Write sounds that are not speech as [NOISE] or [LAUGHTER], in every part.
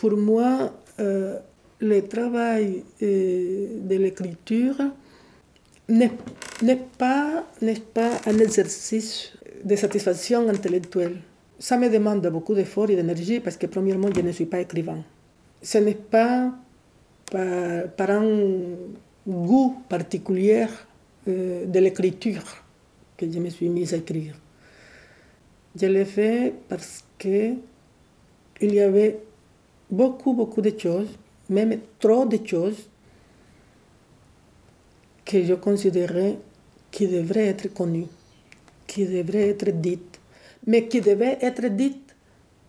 pour moi, euh, le travail euh, de l'écriture n'est pas, pas un exercice de satisfaction intellectuelle. Ça me demande beaucoup d'efforts et d'énergie parce que premièrement, je ne suis pas écrivain. Ce n'est pas par, un goût particulier euh, de l'écriture que je me suis mise à écrire. Je l'ai fait parce que il y avait beaucoup, beaucoup de choses, même trop de choses, que je considérais qui devraient être connues, qui devraient être dites, mais qui devaient être dites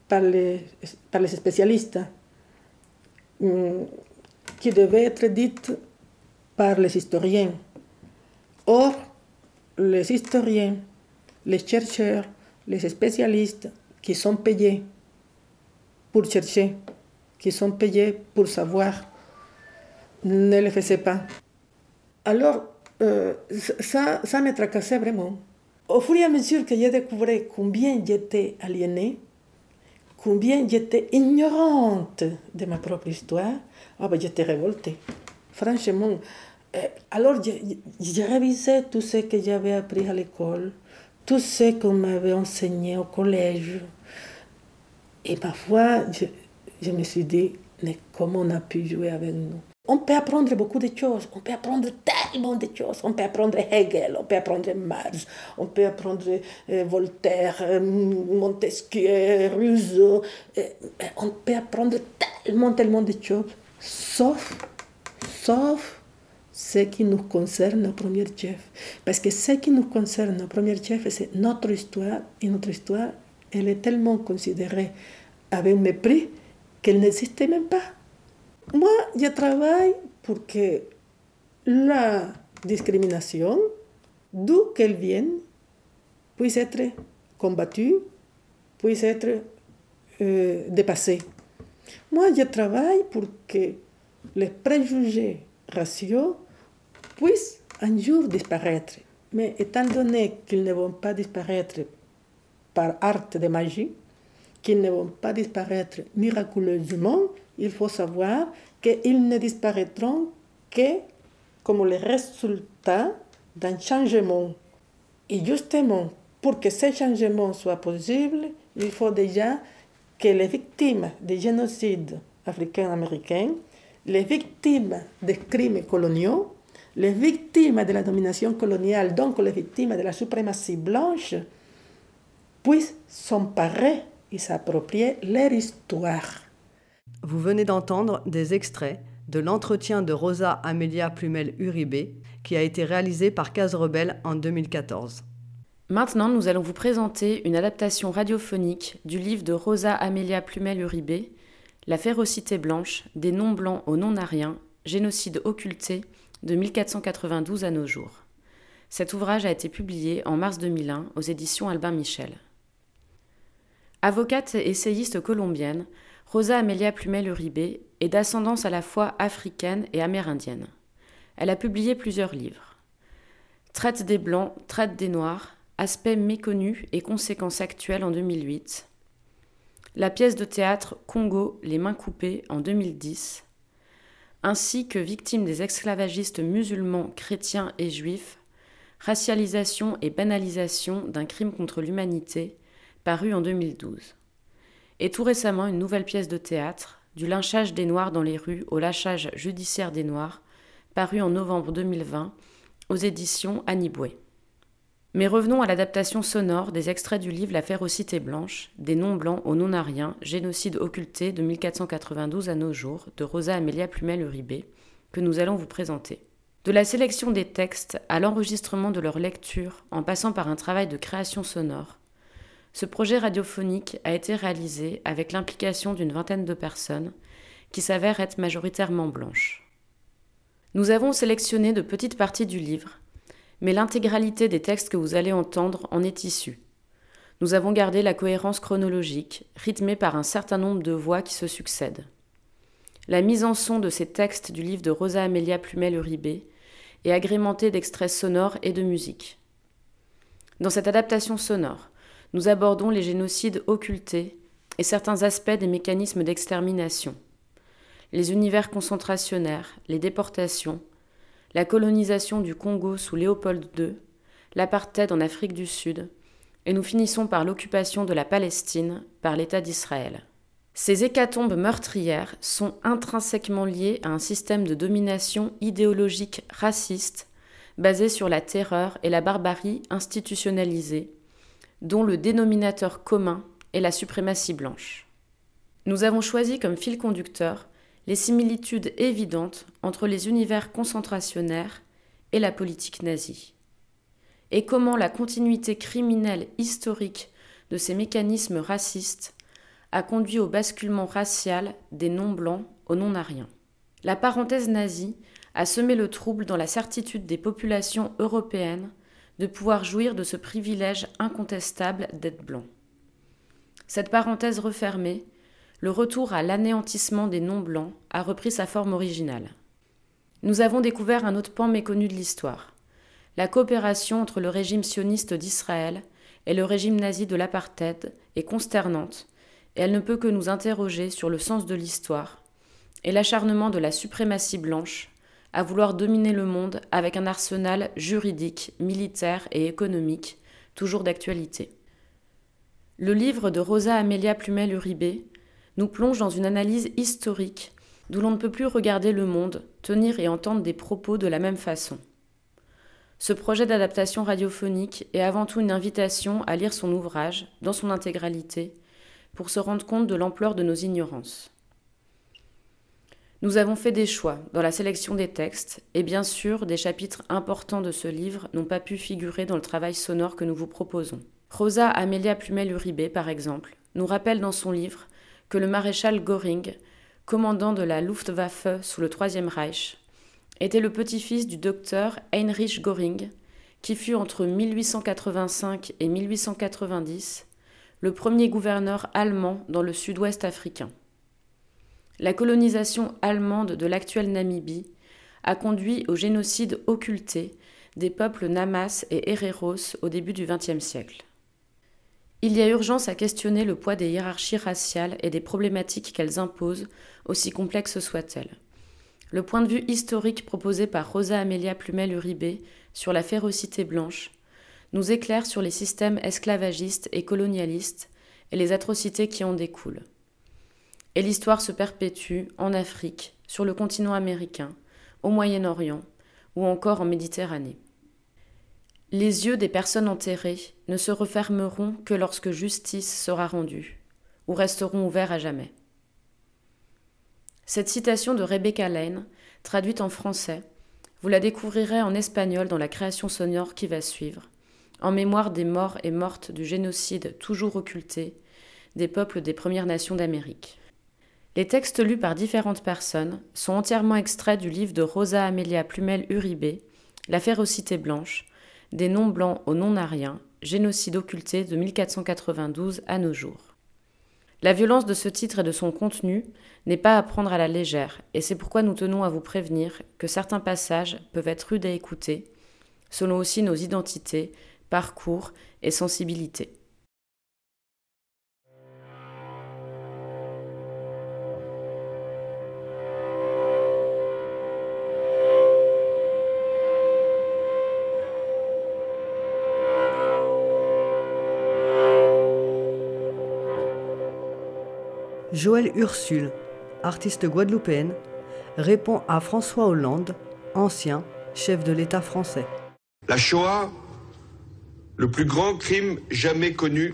par les, spécialistes, mm, qui devaient être dites par les historiens. Or, les historiens, les chercheurs, les spécialistes qui sont payés pour chercher, qui sont payés pour savoir, ne le faisaient pas. Alors, euh, ça, ça me tracassait vraiment. Au fur et à mesure que j'ai découvert combien j'étais aliénée, combien j'étais ignorante de ma propre histoire, ah ben, j'étais révoltée. Franchement, euh, alors j'ai révisé tout ce que j'avais appris à l'école, tout ce qu'on m'avait enseigné au collège, et parfois, je, je me suis dit, mais comment on a pu jouer avec nous? On peut apprendre beaucoup de choses, on peut apprendre tellement de choses. On peut apprendre Hegel, on peut apprendre Marx, on peut apprendre euh, Voltaire, euh, Montesquieu, Rousseau. Euh, on peut apprendre tellement, tellement de choses, sauf, sauf ce qui nous concerne au premier chef. Parce que ce qui nous concerne au premier chef, c'est notre histoire, et notre histoire, elle est tellement considérée avec mépris qu'elle n'existait même pas. Moi, je travaille pour que la discrimination, d'où qu'elle vienne, puisse être combattue, puisse être euh, dépassée. Moi, je travaille pour que les préjugés raciaux puissent un jour disparaître. Mais étant donné qu'ils ne vont pas disparaître par art de magie, qu'ils ne vont pas disparaître miraculeusement, il faut savoir qu'ils ne disparaîtront que comme le résultat d'un changement. Et justement, pour que ce changement soit possible, il faut déjà que les victimes des génocides africains-américains, les victimes des crimes coloniaux, les victimes de la domination coloniale, donc les victimes de la suprématie blanche, puissent s'emparer et s'approprier leur histoire. Vous venez d'entendre des extraits de l'entretien de Rosa Amelia Plumel-Uribe qui a été réalisé par Case Rebelle en 2014. Maintenant, nous allons vous présenter une adaptation radiophonique du livre de Rosa Amelia Plumel-Uribe, La férocité blanche, des noms blancs aux non-ariens, génocide occulté, de 1492 à nos jours. Cet ouvrage a été publié en mars 2001 aux éditions Albin Michel. Avocate et essayiste colombienne, Rosa Amelia Plumel-Uribe est d'ascendance à la fois africaine et amérindienne. Elle a publié plusieurs livres. Traite des Blancs, Traite des Noirs, Aspects méconnus et conséquences actuelles en 2008. La pièce de théâtre Congo, Les mains coupées en 2010. Ainsi que Victimes des esclavagistes musulmans, chrétiens et juifs, Racialisation et banalisation d'un crime contre l'humanité, paru en 2012 et tout récemment une nouvelle pièce de théâtre, Du lynchage des Noirs dans les rues au lâchage judiciaire des Noirs, paru en novembre 2020 aux éditions Aniboué. Mais revenons à l'adaptation sonore des extraits du livre La férocité blanche, des noms blancs aux non-ariens, génocide occulté de 1492 à nos jours, de Rosa Amelia Plumel-Uribe, que nous allons vous présenter. De la sélection des textes à l'enregistrement de leur lecture, en passant par un travail de création sonore, ce projet radiophonique a été réalisé avec l'implication d'une vingtaine de personnes qui s'avèrent être majoritairement blanches. Nous avons sélectionné de petites parties du livre, mais l'intégralité des textes que vous allez entendre en est issue. Nous avons gardé la cohérence chronologique, rythmée par un certain nombre de voix qui se succèdent. La mise en son de ces textes du livre de Rosa Amelia Plumel-Uribe est agrémentée d'extraits sonores et de musique. Dans cette adaptation sonore, nous abordons les génocides occultés et certains aspects des mécanismes d'extermination. Les univers concentrationnaires, les déportations, la colonisation du Congo sous Léopold II, l'apartheid en Afrique du Sud, et nous finissons par l'occupation de la Palestine par l'État d'Israël. Ces hécatombes meurtrières sont intrinsèquement liées à un système de domination idéologique raciste basé sur la terreur et la barbarie institutionnalisée, dont le dénominateur commun est la suprématie blanche. Nous avons choisi comme fil conducteur les similitudes évidentes entre les univers concentrationnaires et la politique nazie, et comment la continuité criminelle historique de ces mécanismes racistes a conduit au basculement racial des non-blancs aux non-ariens. La parenthèse nazie a semé le trouble dans la certitude des populations européennes de pouvoir jouir de ce privilège incontestable d'être blanc. Cette parenthèse refermée, le retour à l'anéantissement des non-blancs a repris sa forme originale. Nous avons découvert un autre pan méconnu de l'histoire. La coopération entre le régime sioniste d'Israël et le régime nazi de l'apartheid est consternante et elle ne peut que nous interroger sur le sens de l'histoire et l'acharnement de la suprématie blanche à vouloir dominer le monde avec un arsenal juridique, militaire et économique toujours d'actualité. Le livre de Rosa Amelia Plumel Uribe nous plonge dans une analyse historique d'où l'on ne peut plus regarder le monde, tenir et entendre des propos de la même façon. Ce projet d'adaptation radiophonique est avant tout une invitation à lire son ouvrage dans son intégralité pour se rendre compte de l'ampleur de nos ignorances. Nous avons fait des choix dans la sélection des textes, et bien sûr, des chapitres importants de ce livre n'ont pas pu figurer dans le travail sonore que nous vous proposons. Rosa Amelia Plumel-Uribe, par exemple, nous rappelle dans son livre que le maréchal Göring, commandant de la Luftwaffe sous le Troisième Reich, était le petit-fils du docteur Heinrich Göring, qui fut entre 1885 et 1890 le premier gouverneur allemand dans le sud-ouest africain. La colonisation allemande de l'actuelle Namibie a conduit au génocide occulté des peuples Namas et Hereros au début du XXe siècle. Il y a urgence à questionner le poids des hiérarchies raciales et des problématiques qu'elles imposent, aussi complexes soient-elles. Le point de vue historique proposé par Rosa Amelia Plumel-Uribe sur la férocité blanche nous éclaire sur les systèmes esclavagistes et colonialistes et les atrocités qui en découlent. Et l'histoire se perpétue en Afrique, sur le continent américain, au Moyen-Orient ou encore en Méditerranée. Les yeux des personnes enterrées ne se refermeront que lorsque justice sera rendue, ou resteront ouverts à jamais. Cette citation de Rebecca Lane, traduite en français, vous la découvrirez en espagnol dans la création sonore qui va suivre, en mémoire des morts et mortes du génocide toujours occulté des peuples des Premières Nations d'Amérique. Les textes lus par différentes personnes sont entièrement extraits du livre de Rosa Amelia Plumel Uribe, La férocité blanche, des non-blancs aux non-ariens, génocide occulté de 1492 à nos jours. La violence de ce titre et de son contenu n'est pas à prendre à la légère, et c'est pourquoi nous tenons à vous prévenir que certains passages peuvent être rudes à écouter, selon aussi nos identités, parcours et sensibilités. Joël Ursule, artiste guadeloupéenne, répond à François Hollande, ancien chef de l'État français. La Shoah, le plus grand crime jamais connu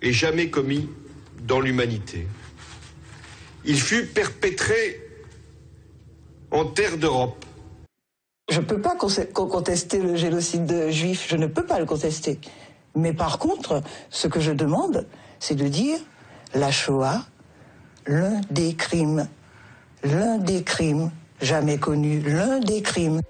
et jamais commis dans l'humanité. Il fut perpétré en terre d'Europe. Je ne peux pas contester le génocide juif, je ne peux pas le contester. Mais par contre, ce que je demande, c'est de dire la Shoah, l'un des crimes, l'un des crimes jamais connus, l'un des crimes.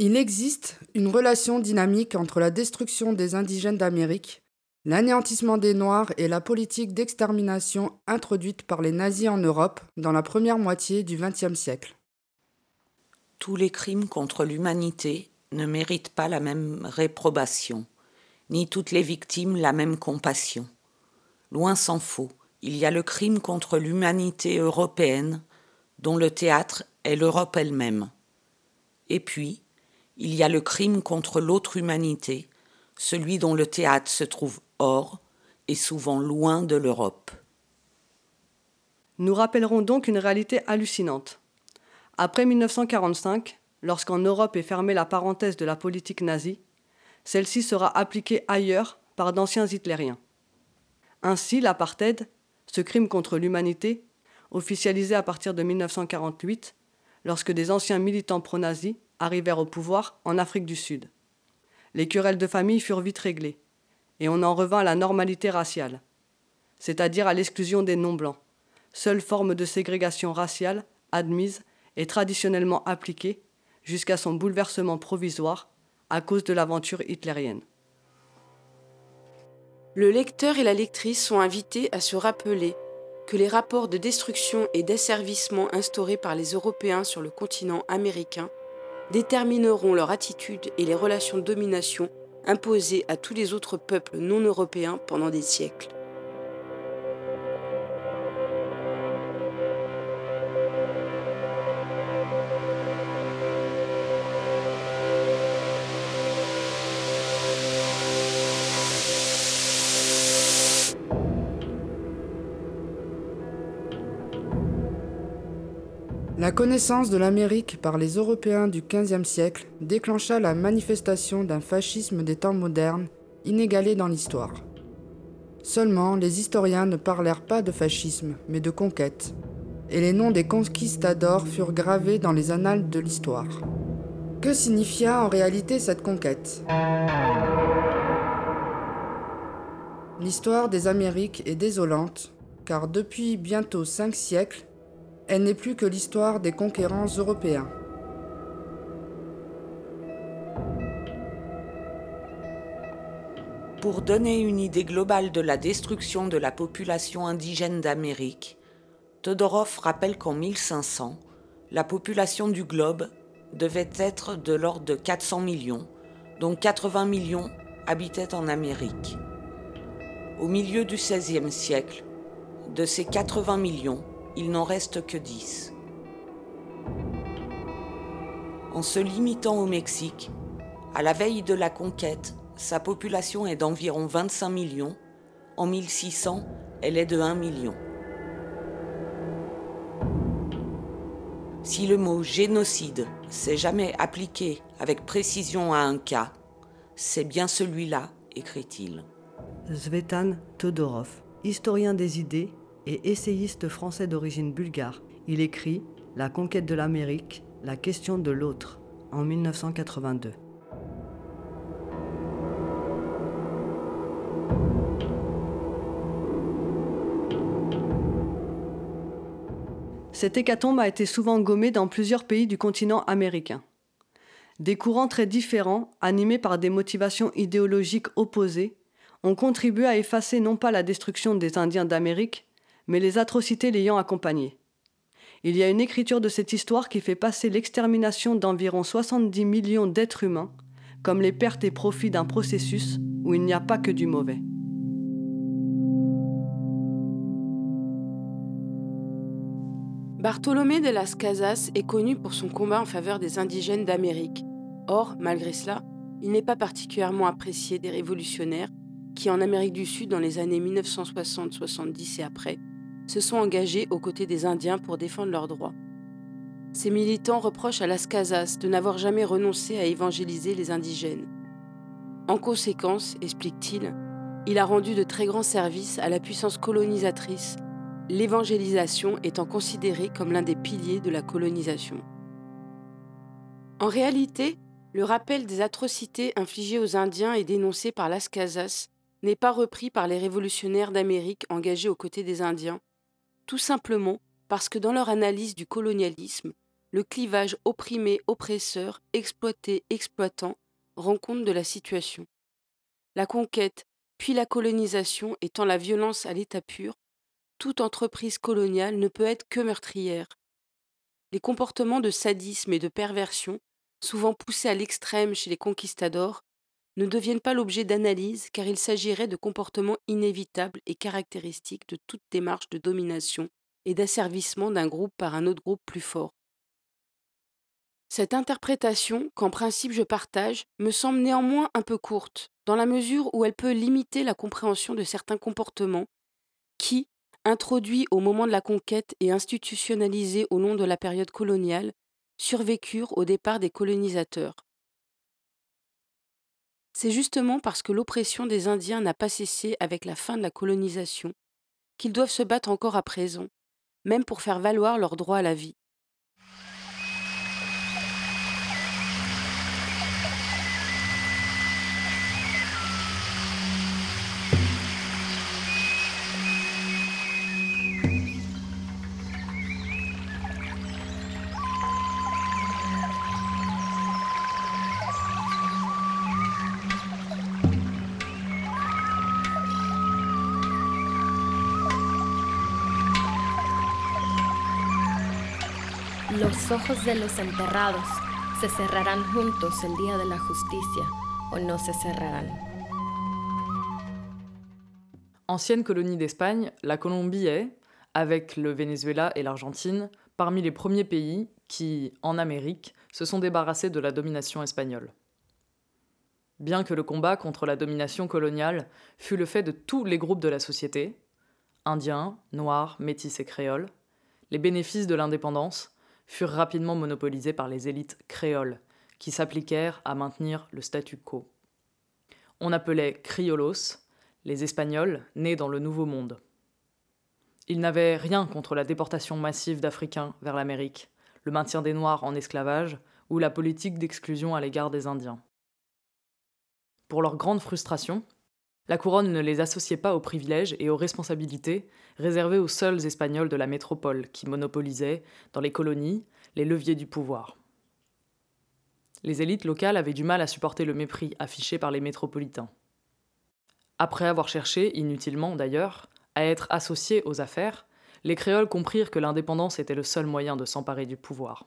Il existe une relation dynamique entre la destruction des indigènes d'Amérique, l'anéantissement des Noirs et la politique d'extermination introduite par les nazis en Europe dans la première moitié du XXe siècle. Tous les crimes contre l'humanité ne méritent pas la même réprobation, ni toutes les victimes la même compassion. Loin s'en faut, il y a le crime contre l'humanité européenne, dont le théâtre est l'Europe elle-même. Et puis, il y a le crime contre l'autre humanité, celui dont le théâtre se trouve hors et souvent loin de l'Europe. Nous rappellerons donc une réalité hallucinante. Après 1945, lorsqu'en Europe est fermée la parenthèse de la politique nazie, celle-ci sera appliquée ailleurs par d'anciens hitlériens. Ainsi, l'apartheid, ce crime contre l'humanité, officialisé à partir de 1948, lorsque des anciens militants pro-nazis arrivèrent au pouvoir en Afrique du Sud. Les querelles de famille furent vite réglées et on en revint à la normalité raciale, c'est-à-dire à, l'exclusion des non-blancs, seule forme de ségrégation raciale admise et traditionnellement appliquée jusqu'à son bouleversement provisoire à cause de l'aventure hitlérienne. Le lecteur et la lectrice sont invités à se rappeler que les rapports de destruction et d'asservissement instaurés par les Européens sur le continent américain détermineront leur attitude et les relations de domination imposées à tous les autres peuples non européens pendant des siècles. La connaissance de l'Amérique par les Européens du XVe siècle déclencha la manifestation d'un fascisme des temps modernes inégalé dans l'histoire. Seulement, les historiens ne parlèrent pas de fascisme, mais de conquête, et les noms des conquistadors furent gravés dans les annales de l'histoire. Que signifia en réalité cette conquête? L'histoire des Amériques est désolante, car depuis bientôt cinq siècles, elle n'est plus que l'histoire des conquérants européens. Pour donner une idée globale de la destruction de la population indigène d'Amérique, Todorov rappelle qu'en 1500, la population du globe devait être de l'ordre de 400 millions, dont 80 millions habitaient en Amérique. Au milieu du XVIe siècle, de ces 80 millions, il n'en reste que 10. En se limitant au Mexique, à la veille de la conquête, sa population est d'environ 25 millions. En 1600, elle est de 1 million. Si le mot génocide s'est jamais appliqué avec précision à un cas, c'est bien celui-là, écrit-il. Zvetan Todorov, historien des idées et essayiste français d'origine bulgare. Il écrit La conquête de l'Amérique, la question de l'autre en 1982. Cette hécatombe a été souvent gommée dans plusieurs pays du continent américain. Des courants très différents, animés par des motivations idéologiques opposées, ont contribué à effacer non pas la destruction des Indiens d'Amérique, mais les atrocités l'ayant accompagné. Il y a une écriture de cette histoire qui fait passer l'extermination d'environ 70 millions d'êtres humains comme les pertes et profits d'un processus où il n'y a pas que du mauvais. Bartolomé de las Casas est connu pour son combat en faveur des indigènes d'Amérique. Or, malgré cela, il n'est pas particulièrement apprécié des révolutionnaires qui, en Amérique du Sud, dans les années 1960-70 et après, se sont engagés aux côtés des Indiens pour défendre leurs droits. Ces militants reprochent à Las Casas de n'avoir jamais renoncé à évangéliser les indigènes. En conséquence, explique-t-il, il a rendu de très grands services à la puissance colonisatrice, l'évangélisation étant considérée comme l'un des piliers de la colonisation. En réalité, le rappel des atrocités infligées aux Indiens et dénoncées par Las Casas n'est pas repris par les révolutionnaires d'Amérique engagés aux côtés des Indiens, tout simplement parce que dans leur analyse du colonialisme, le clivage opprimé-oppresseur, exploité-exploitant rend compte de la situation. La conquête, puis la colonisation étant la violence à l'état pur, toute entreprise coloniale ne peut être que meurtrière. Les comportements de sadisme et de perversion, souvent poussés à l'extrême chez les conquistadors, ne deviennent pas l'objet d'analyse car il s'agirait de comportements inévitables et caractéristiques de toute démarche de domination et d'asservissement d'un groupe par un autre groupe plus fort. Cette interprétation, qu'en principe je partage, me semble néanmoins un peu courte, dans la mesure où elle peut limiter la compréhension de certains comportements qui, introduits au moment de la conquête et institutionnalisés au long de la période coloniale, survécurent au départ des colonisateurs. C'est justement parce que l'oppression des Indiens n'a pas cessé avec la fin de la colonisation qu'ils doivent se battre encore à présent, même pour faire valoir leur droit à la vie. Ojos de los enterrados se cerrarán juntos el día de la justicia o no se cerrarán? Ancienne colonie d'Espagne, la Colombie est, avec le Venezuela et l'Argentine, parmi les premiers pays qui, en Amérique, se sont débarrassés de la domination espagnole. Bien que le combat contre la domination coloniale fût le fait de tous les groupes de la société, indiens, noirs, métis et créoles, les bénéfices de l'indépendance furent rapidement monopolisés par les élites créoles, qui s'appliquèrent à maintenir le statu quo. On appelait criolos les Espagnols nés dans le Nouveau Monde. Ils n'avaient rien contre la déportation massive d'Africains vers l'Amérique, le maintien des Noirs en esclavage ou la politique d'exclusion à l'égard des Indiens. Pour leur grande frustration, la couronne ne les associait pas aux privilèges et aux responsabilités réservés aux seuls Espagnols de la métropole qui monopolisaient, dans les colonies, les leviers du pouvoir. Les élites locales avaient du mal à supporter le mépris affiché par les métropolitains. Après avoir cherché, inutilement d'ailleurs, à être associés aux affaires, les créoles comprirent que l'indépendance était le seul moyen de s'emparer du pouvoir.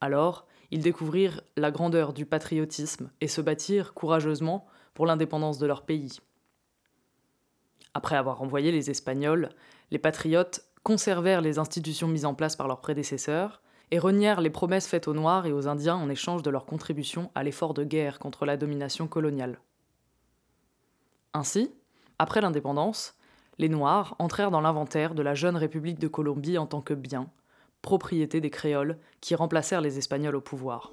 Alors, ils découvrirent la grandeur du patriotisme et se battirent courageusement pour l'indépendance de leur pays. Après avoir envoyé les Espagnols, les patriotes conservèrent les institutions mises en place par leurs prédécesseurs et renièrent les promesses faites aux Noirs et aux Indiens en échange de leur contribution à l'effort de guerre contre la domination coloniale. Ainsi, après l'indépendance, les Noirs entrèrent dans l'inventaire de la jeune République de Colombie en tant que bien, propriété des créoles qui remplacèrent les Espagnols au pouvoir.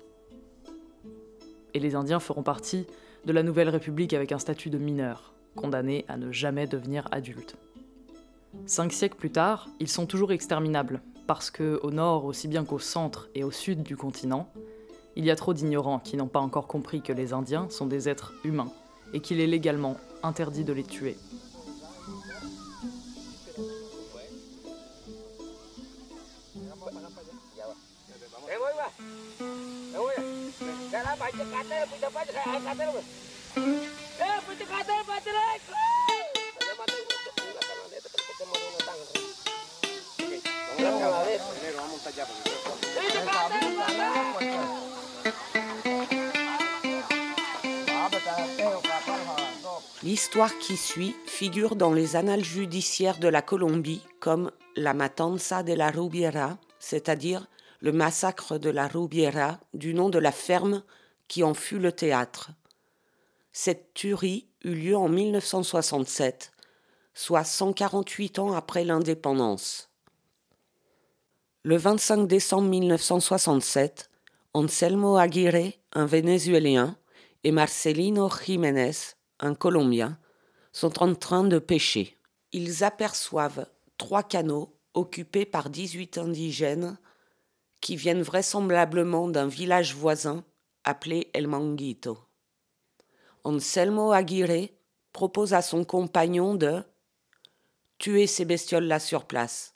Et les Indiens feront partie de la nouvelle République avec un statut de mineur, condamné à ne jamais devenir adulte. Cinq siècles plus tard, ils sont toujours exterminables, parce que au nord aussi bien qu'au centre et au sud du continent, il y a trop d'ignorants qui n'ont pas encore compris que les Indiens sont des êtres humains et qu'il est légalement interdit de les tuer. L'histoire qui suit figure dans les annales judiciaires de la Colombie comme la Matanza de la Rubiera, c'est-à-dire le massacre de la Rubiera, du nom de la ferme qui en fut le théâtre. Cette tuerie eut lieu en 1967, soit 148 ans après l'indépendance. Le 25 décembre 1967, Anselmo Aguirre, un Vénézuélien, et Marcelino Jiménez, un Colombien, sont en train de pêcher. Ils aperçoivent trois canots occupés par 18 indigènes qui viennent vraisemblablement d'un village voisin appelé El Manguito. Anselmo Aguirre propose à son compagnon de tuer ces bestioles-là sur place.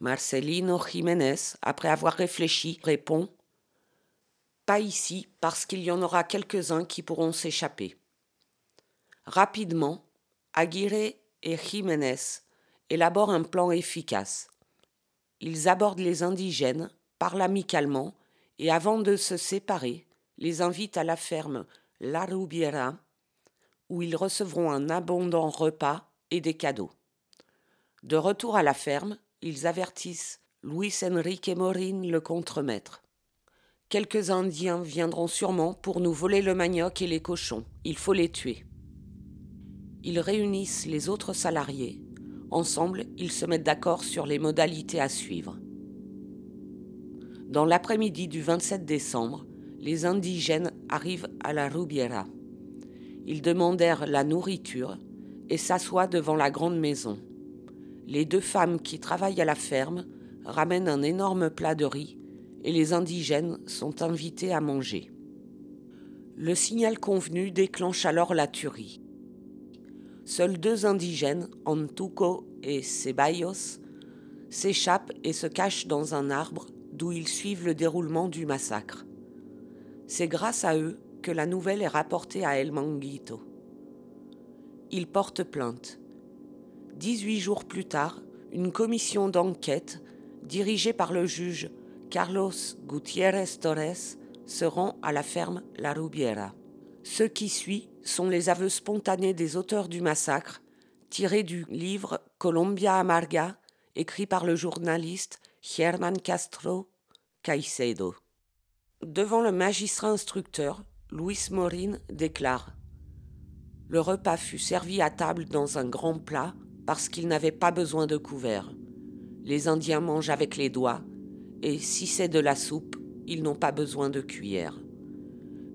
Marcelino Jiménez, après avoir réfléchi, répond Pas ici, parce qu'il y en aura quelques-uns qui pourront s'échapper. Rapidement, Aguirre et Jiménez élaborent un plan efficace. Ils abordent les indigènes, parlent amicalement et avant de se séparer, les invitent à la ferme La Rubiera, où ils recevront un abondant repas et des cadeaux. De retour à la ferme, ils avertissent Luis Enrique Morin, le contremaître. Quelques Indiens viendront sûrement pour nous voler le manioc et les cochons. Il faut les tuer. Ils réunissent les autres salariés. Ensemble, ils se mettent d'accord sur les modalités à suivre. Dans l'après-midi du 27 décembre, les indigènes arrivent à la Rubiera. Ils demandèrent la nourriture et s'assoient devant la grande maison. Les deux femmes qui travaillent à la ferme ramènent un énorme plat de riz et les indigènes sont invités à manger. Le signal convenu déclenche alors la tuerie. Seuls deux indigènes, Antuco et Ceballos, s'échappent et se cachent dans un arbre d'où ils suivent le déroulement du massacre. C'est grâce à eux que la nouvelle est rapportée à El Manguito. Ils portent plainte. 18 jours plus tard, une commission d'enquête, dirigée par le juge Carlos Gutiérrez Torres, se rend à la ferme La Rubiera. Ce qui suit sont les aveux spontanés des auteurs du massacre, tirés du livre Colombia Amarga, écrit par le journaliste Germán Castro Caicedo. Devant le magistrat instructeur, Luis Morin déclare Le repas fut servi à table dans un grand plat parce qu'il n'avait pas besoin de couvert. Les Indiens mangent avec les doigts, et si c'est de la soupe, ils n'ont pas besoin de cuillère.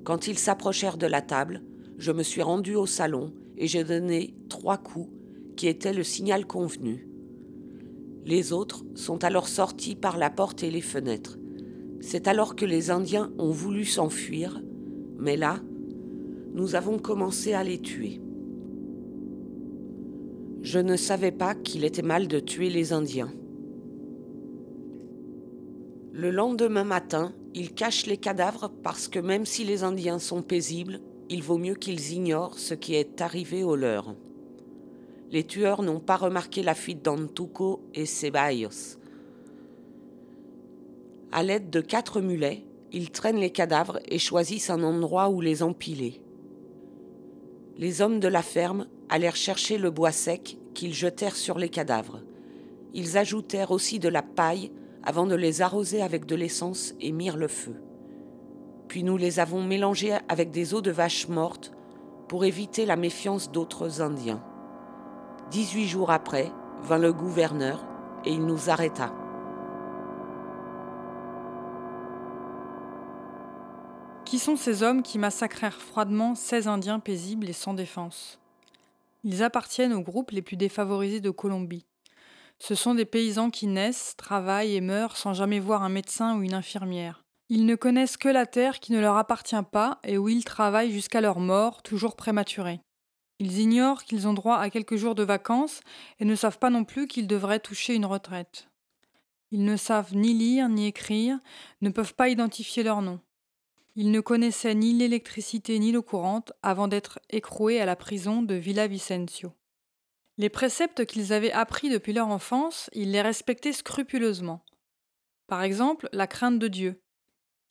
Quand ils s'approchèrent de la table, je me suis rendu au salon et j'ai donné trois coups qui étaient le signal convenu. Les autres sont alors sortis par la porte et les fenêtres. C'est alors que les Indiens ont voulu s'enfuir, mais là, nous avons commencé à les tuer. Je ne savais pas qu'il était mal de tuer les Indiens. Le lendemain matin, ils cachent les cadavres parce que même si les Indiens sont paisibles, il vaut mieux qu'ils ignorent ce qui est arrivé aux leurs. Les tueurs n'ont pas remarqué la fuite d'Antuco et Ceballos. À l'aide de quatre mulets, ils traînent les cadavres et choisissent un endroit où les empiler. Les hommes de la ferme allèrent chercher le bois sec qu'ils jetèrent sur les cadavres. Ils ajoutèrent aussi de la paille avant de les arroser avec de l'essence et mirent le feu. Puis nous les avons mélangés avec des os de vache mortes pour éviter la méfiance d'autres Indiens. Dix-huit jours après, vint le gouverneur et il nous arrêta. Qui sont ces hommes qui massacrèrent froidement 16 Indiens paisibles et sans défense? Ils appartiennent aux groupes les plus défavorisés de Colombie. Ce sont des paysans qui naissent, travaillent et meurent sans jamais voir un médecin ou une infirmière. Ils ne connaissent que la terre qui ne leur appartient pas et où ils travaillent jusqu'à leur mort, toujours prématurée. Ils ignorent qu'ils ont droit à quelques jours de vacances et ne savent pas non plus qu'ils devraient toucher une retraite. Ils ne savent ni lire ni écrire, ne peuvent pas identifier leur nom. Ils ne connaissaient ni l'électricité ni l'eau courante avant d'être écroués à la prison de Villa Vicencio. Les préceptes qu'ils avaient appris depuis leur enfance, ils les respectaient scrupuleusement. Par exemple, la crainte de Dieu.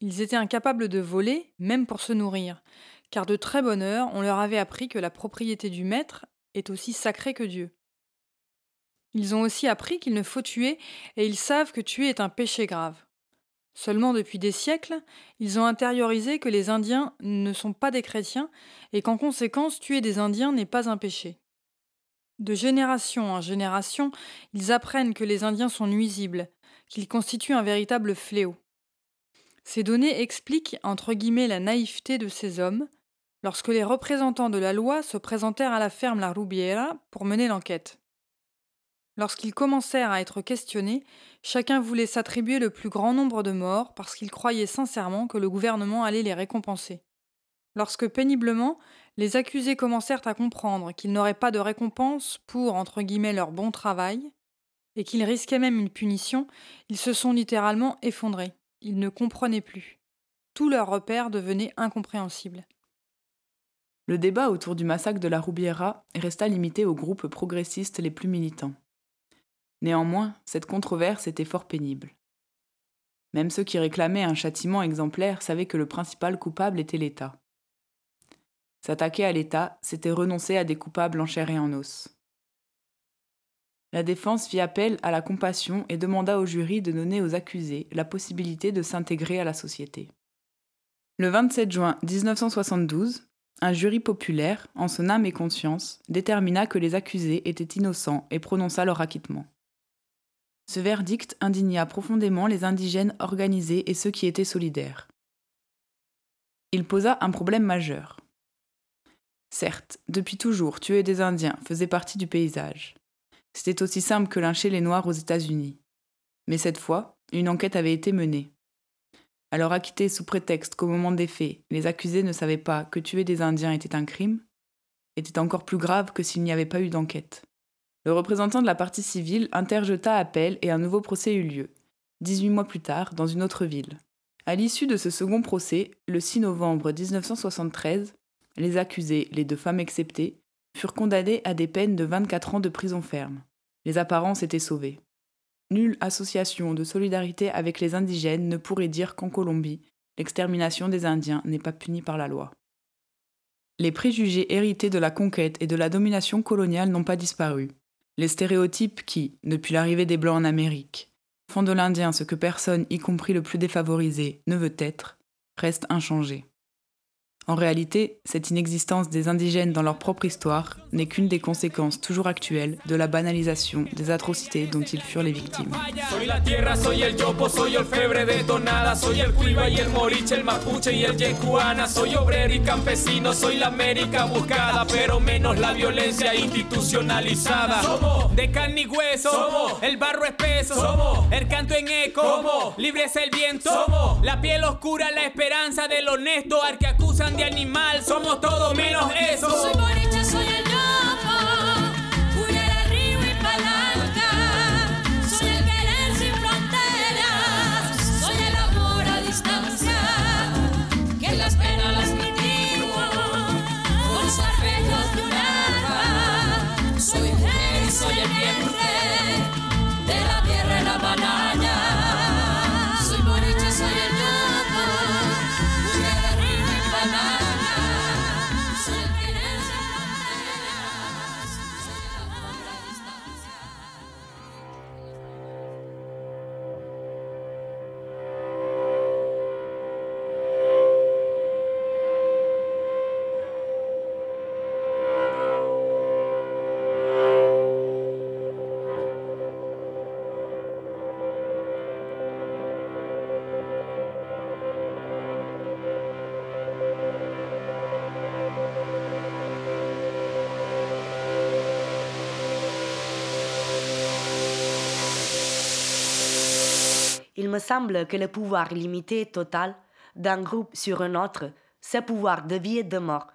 Ils étaient incapables de voler, même pour se nourrir, car de très bonne heure, on leur avait appris que la propriété du maître est aussi sacrée que Dieu. Ils ont aussi appris qu'il ne faut tuer, et ils savent que tuer est un péché grave. Seulement depuis des siècles, ils ont intériorisé que les Indiens ne sont pas des chrétiens, et qu'en conséquence tuer des Indiens n'est pas un péché. De génération en génération, ils apprennent que les Indiens sont nuisibles, qu'ils constituent un véritable fléau. Ces données expliquent, entre guillemets, la naïveté de ces hommes, lorsque les représentants de la loi se présentèrent à la ferme La Rubiera pour mener l'enquête. Lorsqu'ils commencèrent à être questionnés, chacun voulait s'attribuer le plus grand nombre de morts parce qu'il croyait sincèrement que le gouvernement allait les récompenser. Lorsque péniblement, les accusés commencèrent à comprendre qu'ils n'auraient pas de récompense pour, entre guillemets, leur bon travail, et qu'ils risquaient même une punition, ils se sont littéralement effondrés. Ils ne comprenaient plus. Tous leurs repères devenaient incompréhensibles. Le débat autour du massacre de la Roubiera resta limité aux groupes progressistes les plus militants. Néanmoins, cette controverse était fort pénible. Même ceux qui réclamaient un châtiment exemplaire savaient que le principal coupable était l'État. S'attaquer à l'État, c'était renoncer à des coupables en chair et en os. La défense fit appel à la compassion et demanda au jury de donner aux accusés la possibilité de s'intégrer à la société. Le 27 juin 1972, un jury populaire, en son âme et conscience, détermina que les accusés étaient innocents et prononça leur acquittement. Ce verdict indigna profondément les indigènes organisés et ceux qui étaient solidaires. Il posa un problème majeur. Certes, depuis toujours, tuer des Indiens faisait partie du paysage. C'était aussi simple que lyncher les Noirs aux États-Unis. Mais cette fois, une enquête avait été menée. Alors acquittés sous prétexte qu'au moment des faits, les accusés ne savaient pas que tuer des Indiens était un crime, était encore plus grave que s'il n'y avait pas eu d'enquête. Le représentant de la partie civile interjeta appel et un nouveau procès eut lieu, 18 mois plus tard, dans une autre ville. À l'issue de ce second procès, le 6 novembre 1973, les accusés, les deux femmes exceptées, furent condamnés à des peines de 24 ans de prison ferme. Les apparences étaient sauvées. Nulle association de solidarité avec les indigènes ne pourrait dire qu'en Colombie, l'extermination des Indiens n'est pas punie par la loi. Les préjugés hérités de la conquête et de la domination coloniale n'ont pas disparu. Les stéréotypes qui, depuis l'arrivée des Blancs en Amérique, font de l'Indien ce que personne, y compris le plus défavorisé, ne veut être, restent inchangés. En réalité, cette inexistence des indigènes dans leur propre histoire n'est qu'une des conséquences toujours actuelles de la banalisation des atrocités dont ils furent les victimes. Soy la tierra, soy el yopo, soy el febre detonada, soy el cuiva y el moriche, el mapuche y el yecuana, soy obrero y campesino, soy la América buscada, pero menos la violencia institucionalizada. Somos de carne y hueso, somos el barro espeso, somos el canto en eco, como libre es el viento, somos la piel oscura, la esperanza del honesto, al que acusan de animal, somos todo menos eso. Soy boricha, soy el semble que le pouvoir limité total d'un groupe sur un autre, ce pouvoir de vie et de mort,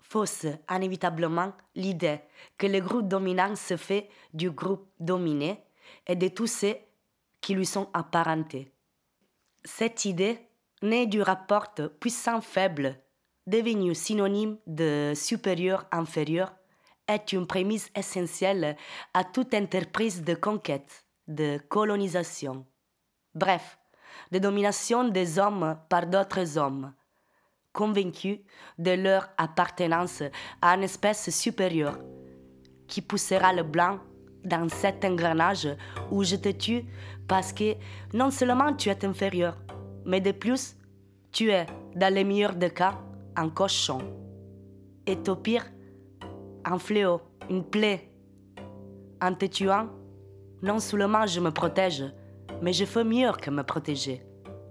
fausse inévitablement l'idée que le groupe dominant se fait du groupe dominé et de tous ceux qui lui sont apparentés. Cette idée, née du rapport puissant-faible, devenu synonyme de supérieur-inférieur, est une prémisse essentielle à toute entreprise de conquête, de colonisation. Bref, de domination des hommes par d'autres hommes, convaincus de leur appartenance à une espèce supérieure, qui poussera le blanc dans cet engrenage où je te tue parce que non seulement tu es inférieur, mais de plus, tu es, dans le meilleur des cas, un cochon. Et au pire, un fléau, une plaie. En te tuant, non seulement je me protège, mais je fais mieux que me protéger.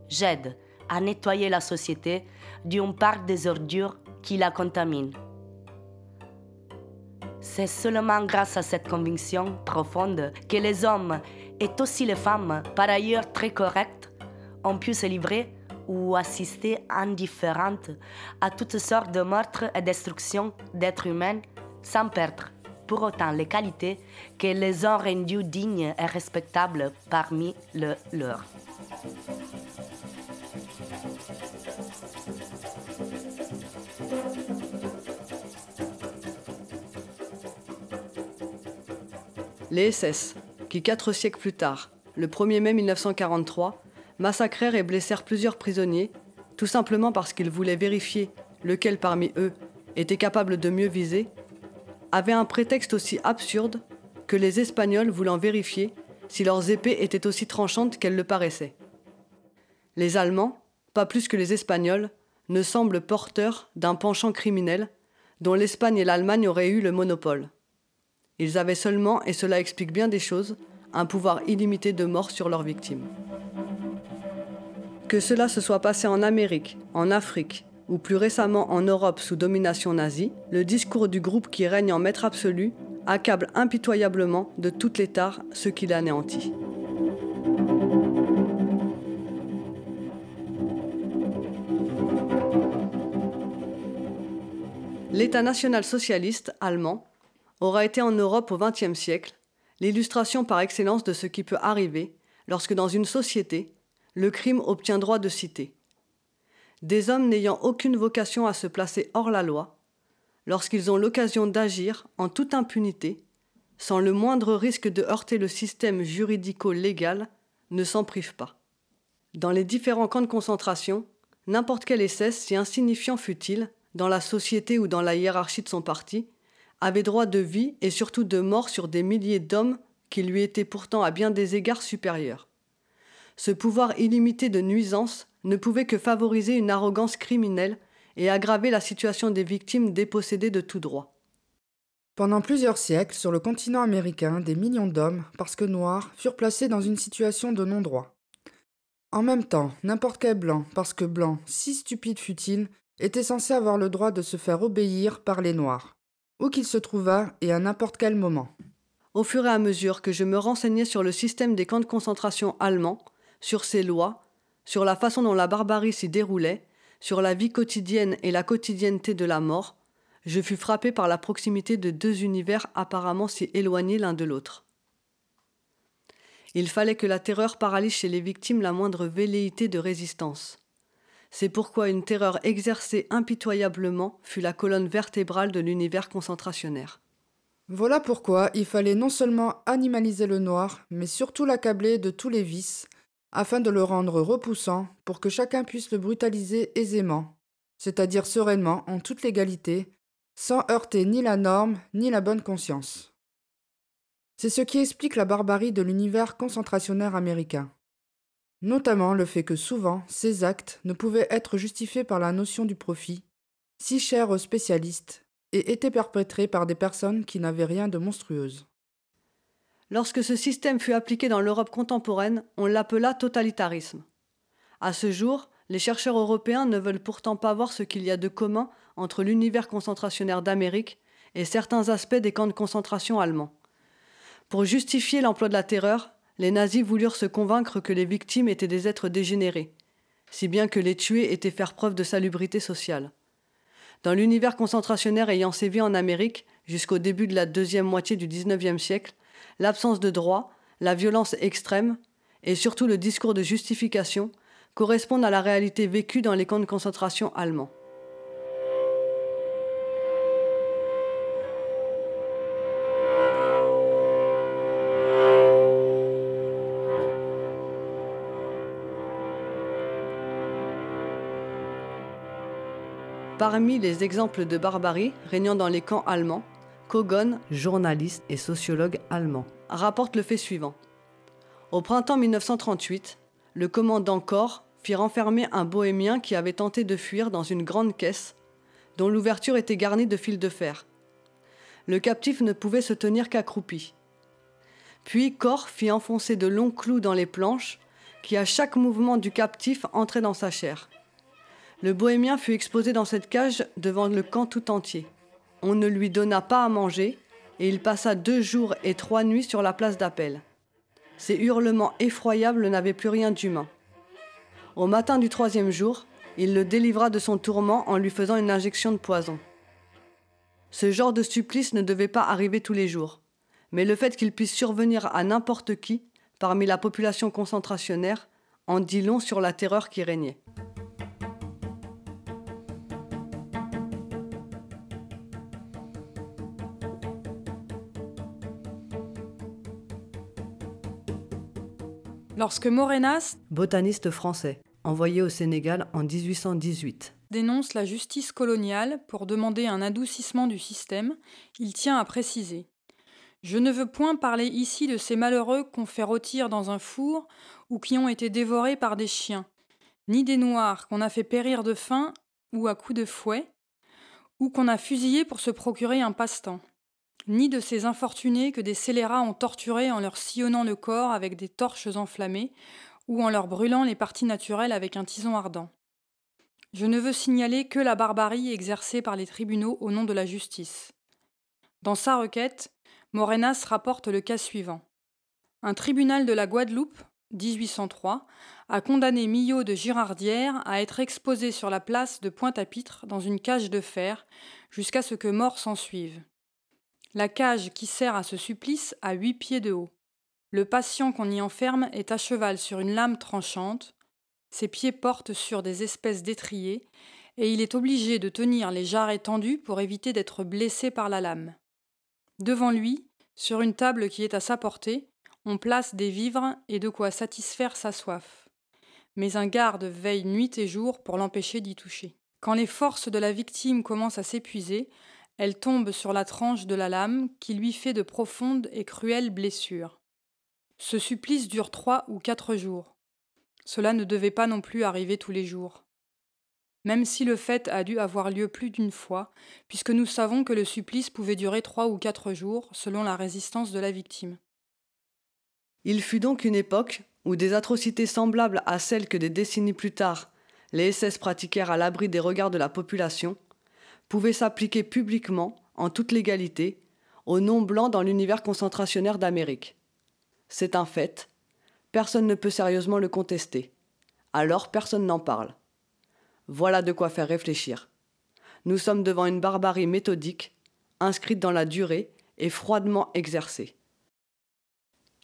J'aide à nettoyer la société d'une part des ordures qui la contaminent. C'est seulement grâce à cette conviction profonde que les hommes et aussi les femmes, par ailleurs très correctes, ont pu se livrer ou assister indifférentes à toutes sortes de meurtres et destructions d'êtres humains sans perdre pour autant les qualités qui les ont rendus dignes et respectables parmi le leurs. Les SS, qui quatre siècles plus tard, le 1er mai 1943, massacrèrent et blessèrent plusieurs prisonniers, tout simplement parce qu'ils voulaient vérifier lequel parmi eux était capable de mieux viser avaient un prétexte aussi absurde que les Espagnols voulant vérifier si leurs épées étaient aussi tranchantes qu'elles le paraissaient. Les Allemands, pas plus que les Espagnols, ne semblent porteurs d'un penchant criminel dont l'Espagne et l'Allemagne auraient eu le monopole. Ils avaient seulement, et cela explique bien des choses, un pouvoir illimité de mort sur leurs victimes. Que cela se soit passé en Amérique, en Afrique ou plus récemment en Europe sous domination nazie, le discours du groupe qui règne en maître absolu accable impitoyablement de toutes les tares ceux qui l'anéantit. L'État national socialiste allemand aura été en Europe au XXe siècle l'illustration par excellence de ce qui peut arriver lorsque dans une société, le crime obtient droit de cité. Des hommes n'ayant aucune vocation à se placer hors la loi, lorsqu'ils ont l'occasion d'agir en toute impunité, sans le moindre risque de heurter le système juridico-légal, ne s'en privent pas. Dans les différents camps de concentration, n'importe quel essai, si insignifiant fut-il, dans la société ou dans la hiérarchie de son parti, avait droit de vie et surtout de mort sur des milliers d'hommes qui lui étaient pourtant à bien des égards supérieurs. Ce pouvoir illimité de nuisance ne pouvait que favoriser une arrogance criminelle et aggraver la situation des victimes dépossédées de tout droit. Pendant plusieurs siècles, sur le continent américain, des millions d'hommes, parce que noirs, furent placés dans une situation de non-droit. En même temps, n'importe quel blanc, parce que blanc, si stupide fut-il, était censé avoir le droit de se faire obéir par les noirs, où qu'il se trouvât et à n'importe quel moment. Au fur et à mesure que je me renseignais sur le système des camps de concentration allemands, sur ses lois, sur la façon dont la barbarie s'y déroulait, sur la vie quotidienne et la quotidienneté de la mort, je fus frappé par la proximité de deux univers apparemment si éloignés l'un de l'autre. Il fallait que la terreur paralyse chez les victimes la moindre velléité de résistance. C'est pourquoi une terreur exercée impitoyablement fut la colonne vertébrale de l'univers concentrationnaire. Voilà pourquoi il fallait non seulement animaliser le noir, mais surtout l'accabler de tous les vices, afin de le rendre repoussant pour que chacun puisse le brutaliser aisément, c'est-à-dire sereinement, en toute légalité, sans heurter ni la norme ni la bonne conscience. C'est ce qui explique la barbarie de l'univers concentrationnaire américain. Notamment le fait que souvent ces actes ne pouvaient être justifiés par la notion du profit, si chère aux spécialistes, et étaient perpétrés par des personnes qui n'avaient rien de monstrueuse. Lorsque ce système fut appliqué dans l'Europe contemporaine, on l'appela totalitarisme. À ce jour, les chercheurs européens ne veulent pourtant pas voir ce qu'il y a de commun entre l'univers concentrationnaire d'Amérique et certains aspects des camps de concentration allemands. Pour justifier l'emploi de la terreur, les nazis voulurent se convaincre que les victimes étaient des êtres dégénérés, si bien que les tuer était faire preuve de salubrité sociale. Dans l'univers concentrationnaire ayant sévi en Amérique jusqu'au début de la deuxième moitié du XIXe siècle, l'absence de droit, la violence extrême et surtout le discours de justification correspondent à la réalité vécue dans les camps de concentration allemands. Parmi les exemples de barbarie régnant dans les camps allemands, Kogon, journaliste et sociologue allemand, rapporte le fait suivant. Au printemps 1938, le commandant Corps fit renfermer un bohémien qui avait tenté de fuir dans une grande caisse dont l'ouverture était garnie de fils de fer. Le captif ne pouvait se tenir qu'accroupi. Puis Corps fit enfoncer de longs clous dans les planches qui à chaque mouvement du captif entraient dans sa chair. Le bohémien fut exposé dans cette cage devant le camp tout entier. On ne lui donna pas à manger et il passa deux jours et trois nuits sur la place d'appel. Ses hurlements effroyables n'avaient plus rien d'humain. Au matin du troisième jour, il le délivra de son tourment en lui faisant une injection de poison. Ce genre de supplice ne devait pas arriver tous les jours, mais le fait qu'il puisse survenir à n'importe qui parmi la population concentrationnaire en dit long sur la terreur qui régnait. Lorsque Morenas, botaniste français, envoyé au Sénégal en 1818, dénonce la justice coloniale pour demander un adoucissement du système, il tient à préciser Je ne veux point parler ici de ces malheureux qu'on fait rôtir dans un four ou qui ont été dévorés par des chiens, ni des noirs qu'on a fait périr de faim ou à coups de fouet, ou qu'on a fusillés pour se procurer un passe-temps, ni de ces infortunés que des scélérats ont torturés en leur sillonnant le corps avec des torches enflammées ou en leur brûlant les parties naturelles avec un tison ardent. Je ne veux signaler que la barbarie exercée par les tribunaux au nom de la justice. Dans sa requête, Morenas rapporte le cas suivant. Un tribunal de la Guadeloupe, 1803, a condamné Millot de Girardière à être exposé sur la place de Pointe-à-Pitre dans une cage de fer jusqu'à ce que mort s'ensuive. La cage qui sert à ce supplice a huit pieds de haut. Le patient qu'on y enferme est à cheval sur une lame tranchante, ses pieds portent sur des espèces d'étriers, et il est obligé de tenir les jarrets tendus pour éviter d'être blessé par la lame. Devant lui, sur une table qui est à sa portée, on place des vivres et de quoi satisfaire sa soif. Mais un garde veille nuit et jour pour l'empêcher d'y toucher. Quand les forces de la victime commencent à s'épuiser, elle tombe sur la tranche de la lame qui lui fait de profondes et cruelles blessures. Ce supplice dure trois ou quatre jours. Cela ne devait pas non plus arriver tous les jours. Même si le fait a dû avoir lieu plus d'une fois, puisque nous savons que le supplice pouvait durer trois ou quatre jours selon la résistance de la victime. Il fut donc une époque où des atrocités semblables à celles que des décennies plus tard les SS pratiquèrent à l'abri des regards de la population pouvaient s'appliquer publiquement, en toute légalité, aux non-blancs dans l'univers concentrationnaire d'Amérique. C'est un fait, personne ne peut sérieusement le contester. Alors personne n'en parle. Voilà de quoi faire réfléchir. Nous sommes devant une barbarie méthodique, inscrite dans la durée et froidement exercée.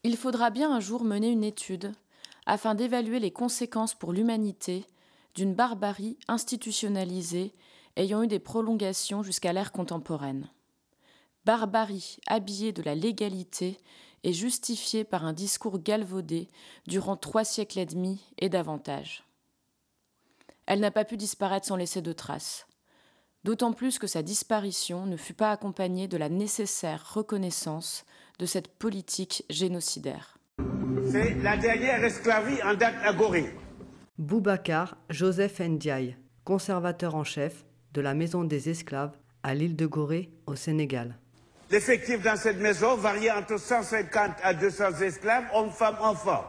Il faudra bien un jour mener une étude afin d'évaluer les conséquences pour l'humanité d'une barbarie institutionnalisée ayant eu des prolongations jusqu'à l'ère contemporaine. Barbarie habillée de la légalité et justifiée par un discours galvaudé durant trois siècles et demi et davantage. Elle n'a pas pu disparaître sans laisser de traces, d'autant plus que sa disparition ne fut pas accompagnée de la nécessaire reconnaissance de cette politique génocidaire. C'est la dernière esclavie en date à Gorée. Boubacar Joseph Ndiaye, conservateur en chef de la Maison des esclaves à l'île de Gorée au Sénégal. L'effectif dans cette maison variait entre 150 à 200 esclaves, hommes, femmes, enfants.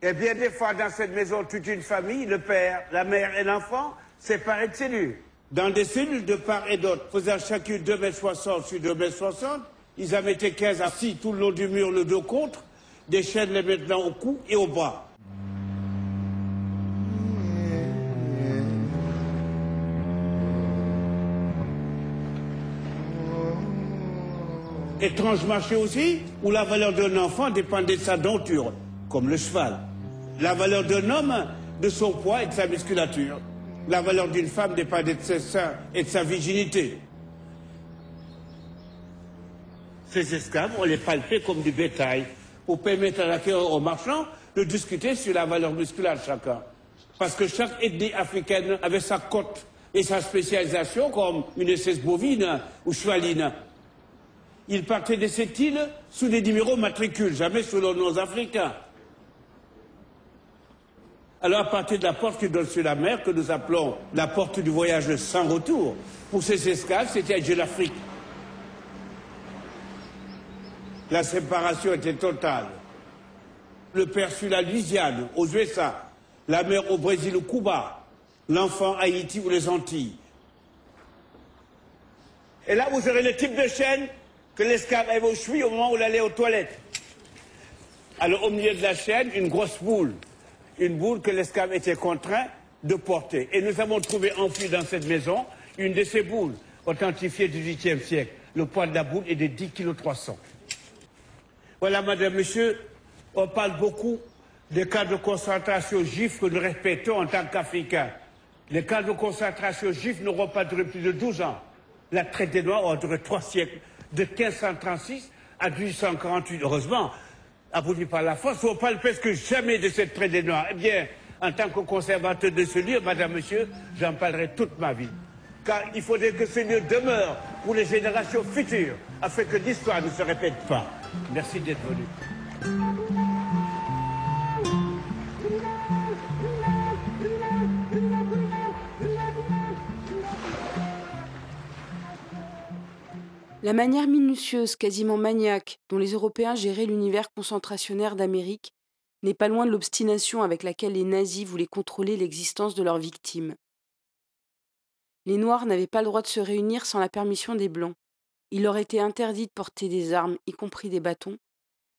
Et bien des fois dans cette maison, toute une famille, le père, la mère et l'enfant, séparés de cellules. Dans des cellules de part et d'autre, faisant chacune 2,60 m sur 2,60 m, ils en mettaient 15 assis tout le long du mur, le dos contre, des chaînes les maintenant au cou et au bras. Étrange marché aussi, où la valeur d'un enfant dépendait de sa denture, comme le cheval. La valeur d'un homme, de son poids et de sa musculature. La valeur d'une femme dépendait de ses seins et de sa virginité. Ces esclaves, on les palpait comme du bétail, pour permettre à l'acquéreur aux marchands de discuter sur la valeur musculaire de chacun. Parce que chaque ethnie africaine avait sa cote et sa spécialisation comme une espèce bovine ou chevaline. Ils partaient de cette île sous des numéros matricules, jamais sous leurs noms africains. Alors, à partir de la porte qui donne sur la mer, que nous appelons la porte du voyage sans retour, pour ces esclaves, c'était Dieu l'Afrique. La séparation était totale. Le père sur la Louisiane, aux USA, la mère au Brésil ou Cuba, l'enfant Haïti ou les Antilles. Et là, vous aurez le type de chaîne que l'esclave avait aux chevilles au moment où il allait aux toilettes. Alors, au milieu de la chaîne, une grosse boule. Une boule que l'esclave était contraint de porter. Et nous avons trouvé enfouie dans cette maison une de ces boules, authentifiée du XVIIIe siècle. Le poids de la boule est de 10 kg 300. Voilà, madame, monsieur, on parle beaucoup des cas de concentration juifs que nous respectons en tant qu'Africains. Les cas de concentration juifs n'auront pas duré plus de 12 ans. La traite des Noirs aura duré trois siècles, de 1536 à 1848. Heureusement, abouti par la force, on parle presque jamais de cette traite des Noirs. Eh bien, en tant que conservateur de ce lieu, madame, monsieur, j'en parlerai toute ma vie. Car il faudrait que ce lieu demeure pour les générations futures, afin que l'histoire ne se répète pas. Merci d'être venu. La manière minutieuse, quasiment maniaque, dont les Européens géraient l'univers concentrationnaire d'Amérique n'est pas loin de l'obstination avec laquelle les nazis voulaient contrôler l'existence de leurs victimes. Les Noirs n'avaient pas le droit de se réunir sans la permission des Blancs. Il leur était interdit de porter des armes, y compris des bâtons.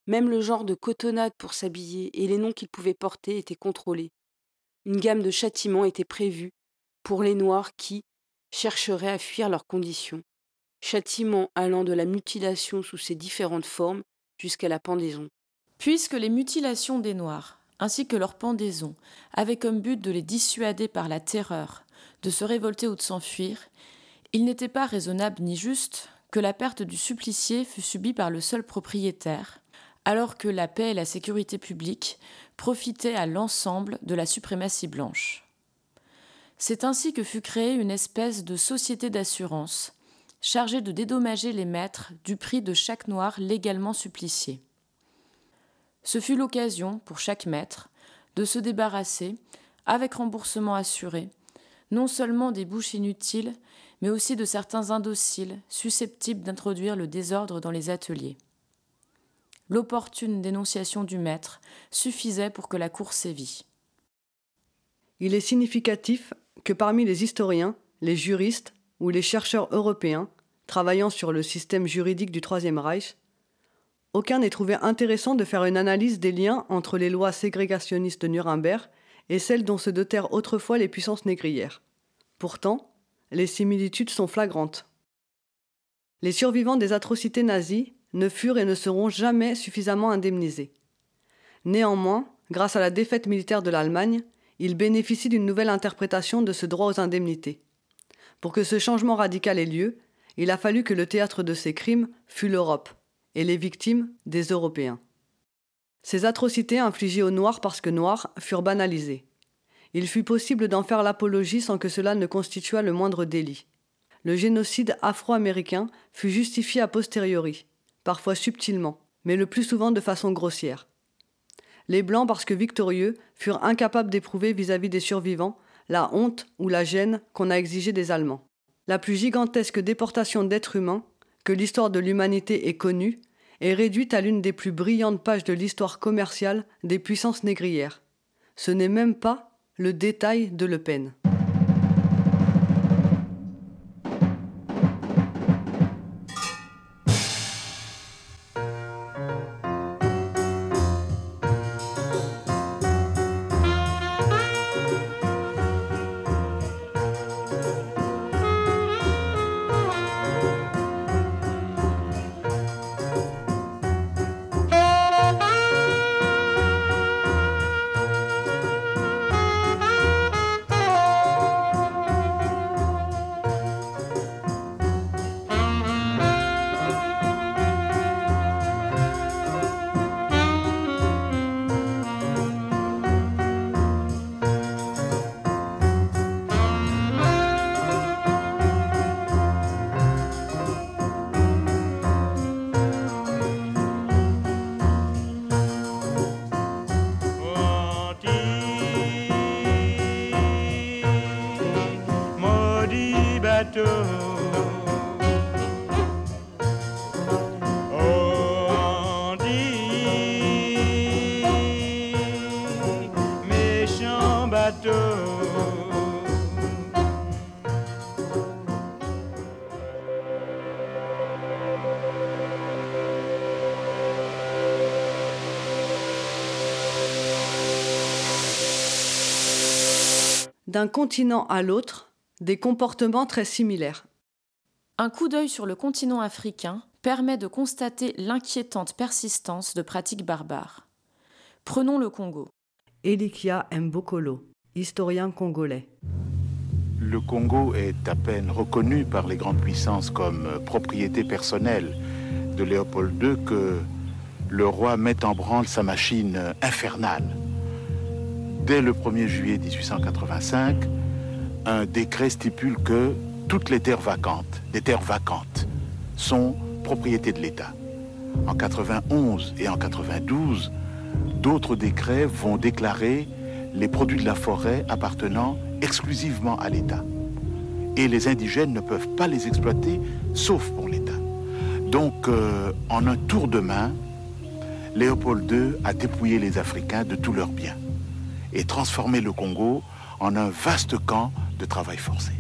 Même le genre de cotonnade pour s'habiller et les noms qu'ils pouvaient porter étaient contrôlés. Une gamme de châtiments était prévue pour les Noirs qui chercheraient à fuir leurs conditions châtiment allant de la mutilation sous ses différentes formes jusqu'à la pendaison. Puisque les mutilations des Noirs, ainsi que leur pendaison, avaient comme but de les dissuader par la terreur de se révolter ou de s'enfuir, il n'était pas raisonnable ni juste que la perte du supplicié fût subie par le seul propriétaire, alors que la paix et la sécurité publique profitaient à l'ensemble de la suprématie blanche. C'est ainsi que fut créée une espèce de société d'assurance chargé de dédommager les maîtres du prix de chaque noir légalement supplicié. Ce fut l'occasion, pour chaque maître, de se débarrasser, avec remboursement assuré, non seulement des bouches inutiles, mais aussi de certains indociles susceptibles d'introduire le désordre dans les ateliers. L'opportune dénonciation du maître suffisait pour que la cour sévît. Il est significatif que parmi les historiens, les juristes ou les chercheurs européens travaillant sur le système juridique du Troisième Reich, aucun n'ait trouvé intéressant de faire une analyse des liens entre les lois ségrégationnistes de Nuremberg et celles dont se dotèrent autrefois les puissances négrières. Pourtant, les similitudes sont flagrantes. Les survivants des atrocités nazies ne furent et ne seront jamais suffisamment indemnisés. Néanmoins, grâce à la défaite militaire de l'Allemagne, ils bénéficient d'une nouvelle interprétation de ce droit aux indemnités. Pour que ce changement radical ait lieu, il a fallu que le théâtre de ces crimes fût l'Europe, et les victimes des Européens. Ces atrocités infligées aux Noirs parce que Noirs furent banalisées. Il fut possible d'en faire l'apologie sans que cela ne constituât le moindre délit. Le génocide afro-américain fut justifié a posteriori, parfois subtilement, mais le plus souvent de façon grossière. Les Blancs, parce que victorieux, furent incapables d'éprouver vis-à-vis des survivants la honte ou la gêne qu'on a exigée des Allemands. La plus gigantesque déportation d'êtres humains que l'histoire de l'humanité ait connue est réduite à l'une des plus brillantes pages de l'histoire commerciale des puissances négrières. Ce n'est même pas le détail de Le Pen. D'un continent à l'autre, des comportements très similaires. Un coup d'œil sur le continent africain permet de constater l'inquiétante persistance de pratiques barbares. Prenons le Congo. Elikia Mbokolo, historien congolais. Le Congo est à peine reconnu par les grandes puissances comme propriété personnelle de Léopold II que le roi met en branle sa machine infernale. Dès le 1er juillet 1885, un décret stipule que toutes les terres vacantes, des terres vacantes, sont propriété de l'État. En 91 et en 92, d'autres décrets vont déclarer les produits de la forêt appartenant exclusivement à l'État. Et les indigènes ne peuvent pas les exploiter, sauf pour l'État. Donc, euh, en un tour de main, Léopold II a dépouillé les Africains de tous leurs biens et transformé le Congo en un vaste camp de travail forcé.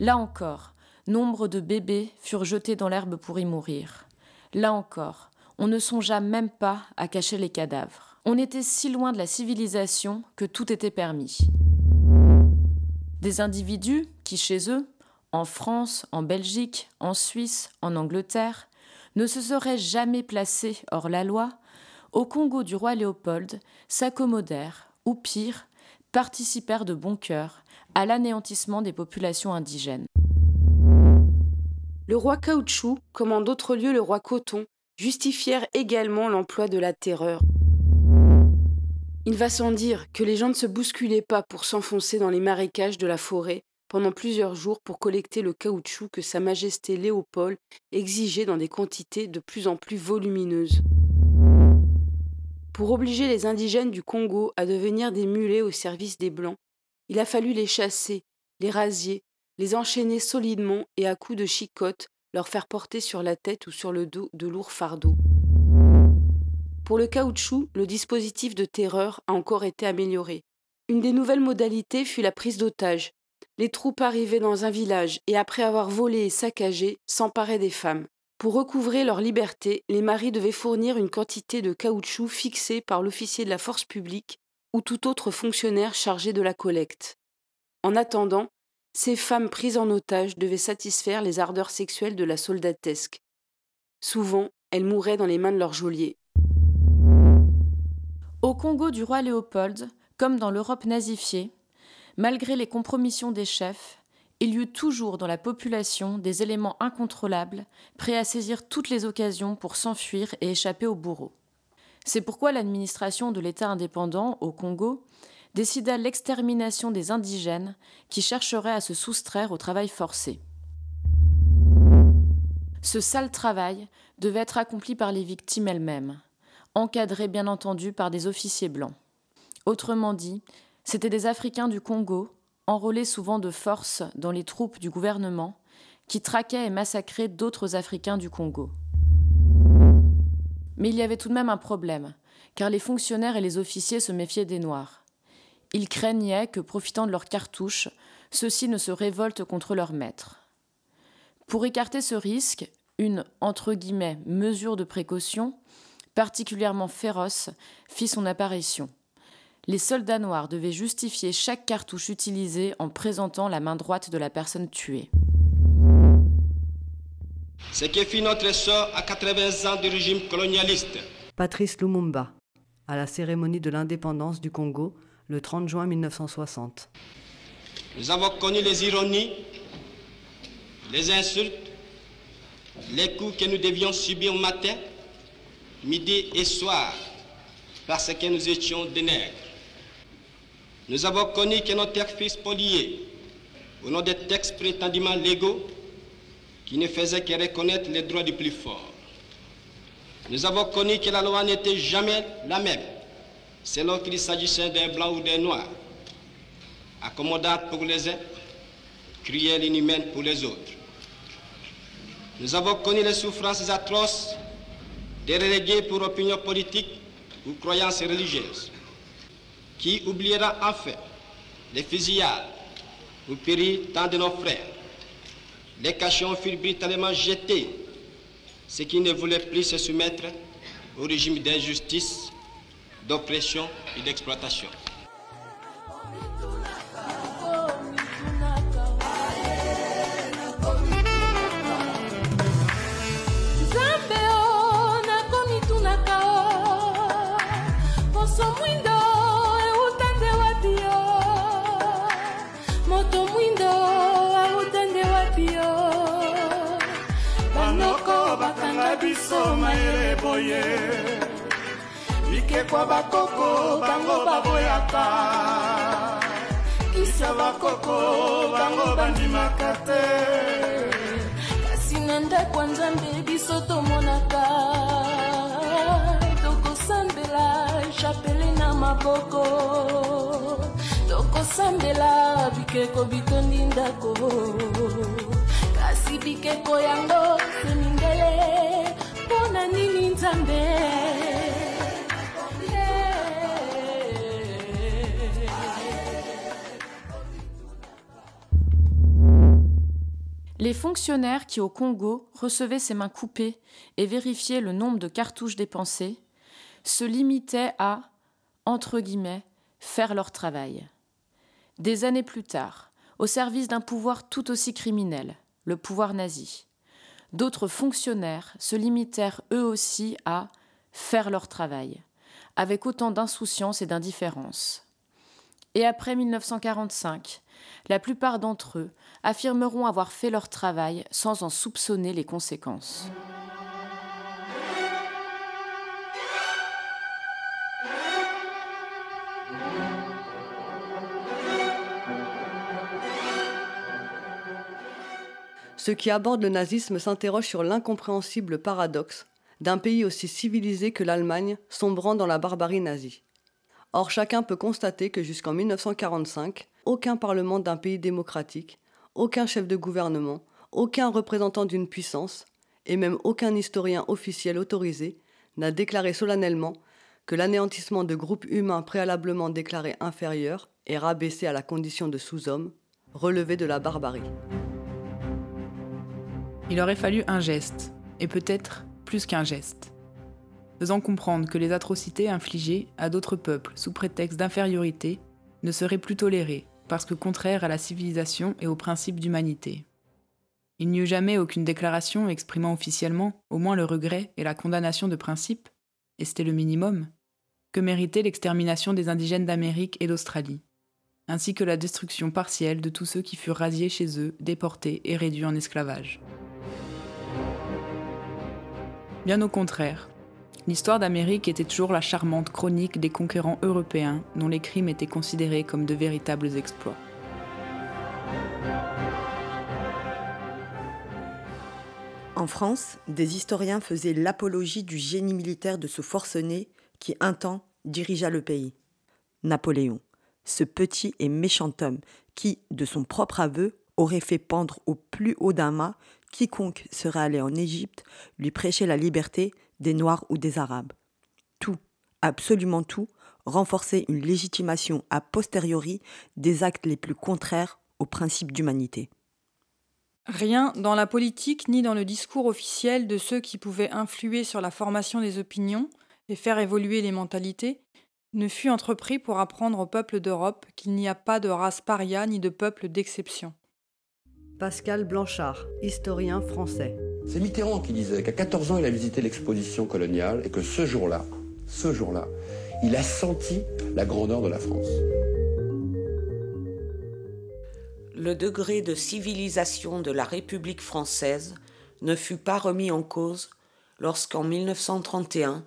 Là encore, nombre de bébés furent jetés dans l'herbe pour y mourir. Là encore, on ne songea même pas à cacher les cadavres. On était si loin de la civilisation que tout était permis. Des individus qui, chez eux, en France, en Belgique, en Suisse, en Angleterre, ne se seraient jamais placés hors la loi, au Congo du roi Léopold, s'accommodèrent, ou pire, participèrent de bon cœur à l'anéantissement des populations indigènes. Le roi Caoutchouc, comme en d'autres lieux le roi Coton, justifièrent également l'emploi de la terreur. Il va sans dire que les gens ne se bousculaient pas pour s'enfoncer dans les marécages de la forêt pendant plusieurs jours pour collecter le caoutchouc que Sa Majesté Léopold exigeait dans des quantités de plus en plus volumineuses. Pour obliger les indigènes du Congo à devenir des mulets au service des Blancs, il a fallu les chasser, les rasier, les enchaîner solidement et à coups de chicotte leur faire porter sur la tête ou sur le dos de lourds fardeaux. Pour le caoutchouc, le dispositif de terreur a encore été amélioré. Une des nouvelles modalités fut la prise d'otages. Les troupes arrivaient dans un village et après avoir volé et saccagé, s'emparaient des femmes. Pour recouvrer leur liberté, les maris devaient fournir une quantité de caoutchouc fixée par l'officier de la force publique ou tout autre fonctionnaire chargé de la collecte. En attendant, ces femmes prises en otage devaient satisfaire les ardeurs sexuelles de la soldatesque. Souvent, elles mouraient dans les mains de leurs geôliers. Au Congo du roi Léopold, comme dans l'Europe nazifiée, malgré les compromissions des chefs, il y eut toujours dans la population des éléments incontrôlables, prêts à saisir toutes les occasions pour s'enfuir et échapper au bourreau. C'est pourquoi l'administration de l'État indépendant au Congo décida l'extermination des indigènes qui chercheraient à se soustraire au travail forcé. Ce sale travail devait être accompli par les victimes elles-mêmes, encadrées bien entendu par des officiers blancs. Autrement dit, c'étaient des Africains du Congo, enrôlés souvent de force dans les troupes du gouvernement, qui traquaient et massacraient d'autres Africains du Congo. Mais il y avait tout de même un problème, car les fonctionnaires et les officiers se méfiaient des Noirs. Ils craignaient que, profitant de leurs cartouches, ceux-ci ne se révoltent contre leurs maîtres. Pour écarter ce risque, une entre guillemets mesure de précaution particulièrement féroce fit son apparition. Les soldats noirs devaient justifier chaque cartouche utilisée en présentant la main droite de la personne tuée. Ce qui fit notre sort à 80 ans du régime colonialiste. Patrice Lumumba, à la cérémonie de l'indépendance du Congo le 30 juin 1960. Nous avons connu les ironies, les insultes, les coups que nous devions subir matin, midi et soir, parce que nous étions des nègres. Nous avons connu que nos terres furent spoliées au nom des textes prétendument légaux qui ne faisaient que reconnaître les droits du plus fort. Nous avons connu que la loi n'était jamais la même, selon qu'il s'agissait d'un blanc ou d'un noir, accommodante pour les uns, cruelle inhumaine pour les autres. Nous avons connu les souffrances atroces des relégués pour opinion politique ou croyances religieuses. Qui oubliera enfin les fusillades où périt tant de nos frères Les cachons furent brutalement jetés, ceux qui ne voulaient plus se soumettre au régime d'injustice, d'oppression et d'exploitation. Mayele boye bikekwa bakoko bango baboyaka. Kisa bakoko bango bandimaka te. Kasi na ndako ya nzambe biso tomonaka. Tokosambela chapele na maboko. Tokosambela bikeko bitondi ndako. Kasi bikeko yango se Les fonctionnaires qui au Congo recevaient ces mains coupées et vérifiaient le nombre de cartouches dépensées se limitaient à, entre guillemets, faire leur travail. Des années plus tard, au service d'un pouvoir tout aussi criminel, le pouvoir nazi, d'autres fonctionnaires se limitèrent eux aussi à faire leur travail, avec autant d'insouciance et d'indifférence. Et après 1945, la plupart d'entre eux affirmeront avoir fait leur travail sans en soupçonner les conséquences. Ceux qui abordent le nazisme s'interrogent sur l'incompréhensible paradoxe d'un pays aussi civilisé que l'Allemagne sombrant dans la barbarie nazie. Or, chacun peut constater que jusqu'en 1945, aucun parlement d'un pays démocratique, aucun chef de gouvernement, aucun représentant d'une puissance, et même aucun historien officiel autorisé n'a déclaré solennellement que l'anéantissement de groupes humains préalablement déclarés inférieurs et rabaissés à la condition de sous-hommes relevait de la barbarie. Il aurait fallu un geste, et peut-être plus qu'un geste, faisant comprendre que les atrocités infligées à d'autres peuples sous prétexte d'infériorité ne seraient plus tolérées parce que contraires à la civilisation et aux principes d'humanité. Il n'y eut jamais aucune déclaration exprimant officiellement au moins le regret et la condamnation de principe, et c'était le minimum, que méritait l'extermination des indigènes d'Amérique et d'Australie, ainsi que la destruction partielle de tous ceux qui furent rasiés chez eux, déportés et réduits en esclavage. Bien au contraire, l'histoire d'Amérique était toujours la charmante chronique des conquérants européens dont les crimes étaient considérés comme de véritables exploits. En France, des historiens faisaient l'apologie du génie militaire de ce forcené qui un temps dirigea le pays. Napoléon, ce petit et méchant homme qui, de son propre aveu, aurait fait pendre au plus haut d'un mât quiconque serait allé en Égypte lui prêcher la liberté des Noirs ou des Arabes. Tout, absolument tout, renforçait une légitimation a posteriori des actes les plus contraires aux principes d'humanité. Rien dans la politique ni dans le discours officiel de ceux qui pouvaient influer sur la formation des opinions et faire évoluer les mentalités ne fut entrepris pour apprendre au peuple d'Europe qu'il n'y a pas de race paria ni de peuple d'exception. Pascal Blanchard, historien français. C'est Mitterrand qui disait qu'à 14 ans, il a visité l'exposition coloniale et que ce jour-là, ce jour-là, il a senti la grandeur de la France. Le degré de civilisation de la République française ne fut pas remis en cause lorsqu'en 1931,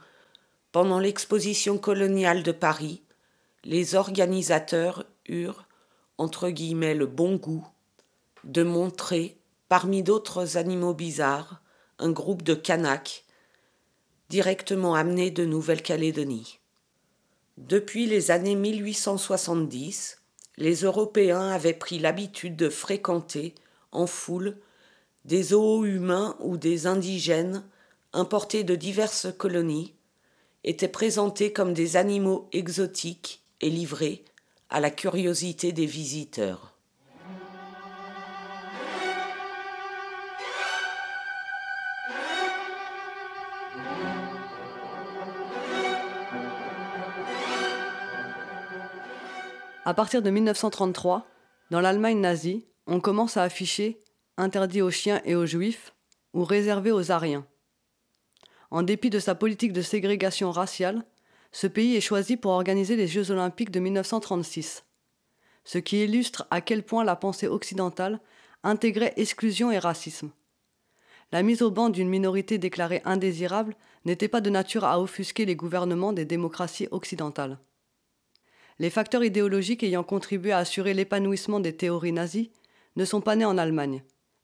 pendant l'exposition coloniale de Paris, les organisateurs eurent, entre guillemets, le bon goût de montrer, parmi d'autres animaux bizarres, un groupe de Kanaks directement amenés de Nouvelle-Calédonie. Depuis les années 1870, les Européens avaient pris l'habitude de fréquenter, en foule, des zoos humains ou des indigènes importés de diverses colonies, étaient présentés comme des animaux exotiques et livrés à la curiosité des visiteurs. À partir de 1933, dans l'Allemagne nazie, on commence à afficher interdit aux chiens et aux juifs ou réservé aux ariens. En dépit de sa politique de ségrégation raciale, ce pays est choisi pour organiser les Jeux olympiques de 1936, ce qui illustre à quel point la pensée occidentale intégrait exclusion et racisme. La mise au banc d'une minorité déclarée indésirable n'était pas de nature à offusquer les gouvernements des démocraties occidentales. Les facteurs idéologiques ayant contribué à assurer l'épanouissement des théories nazies ne sont pas nés en Allemagne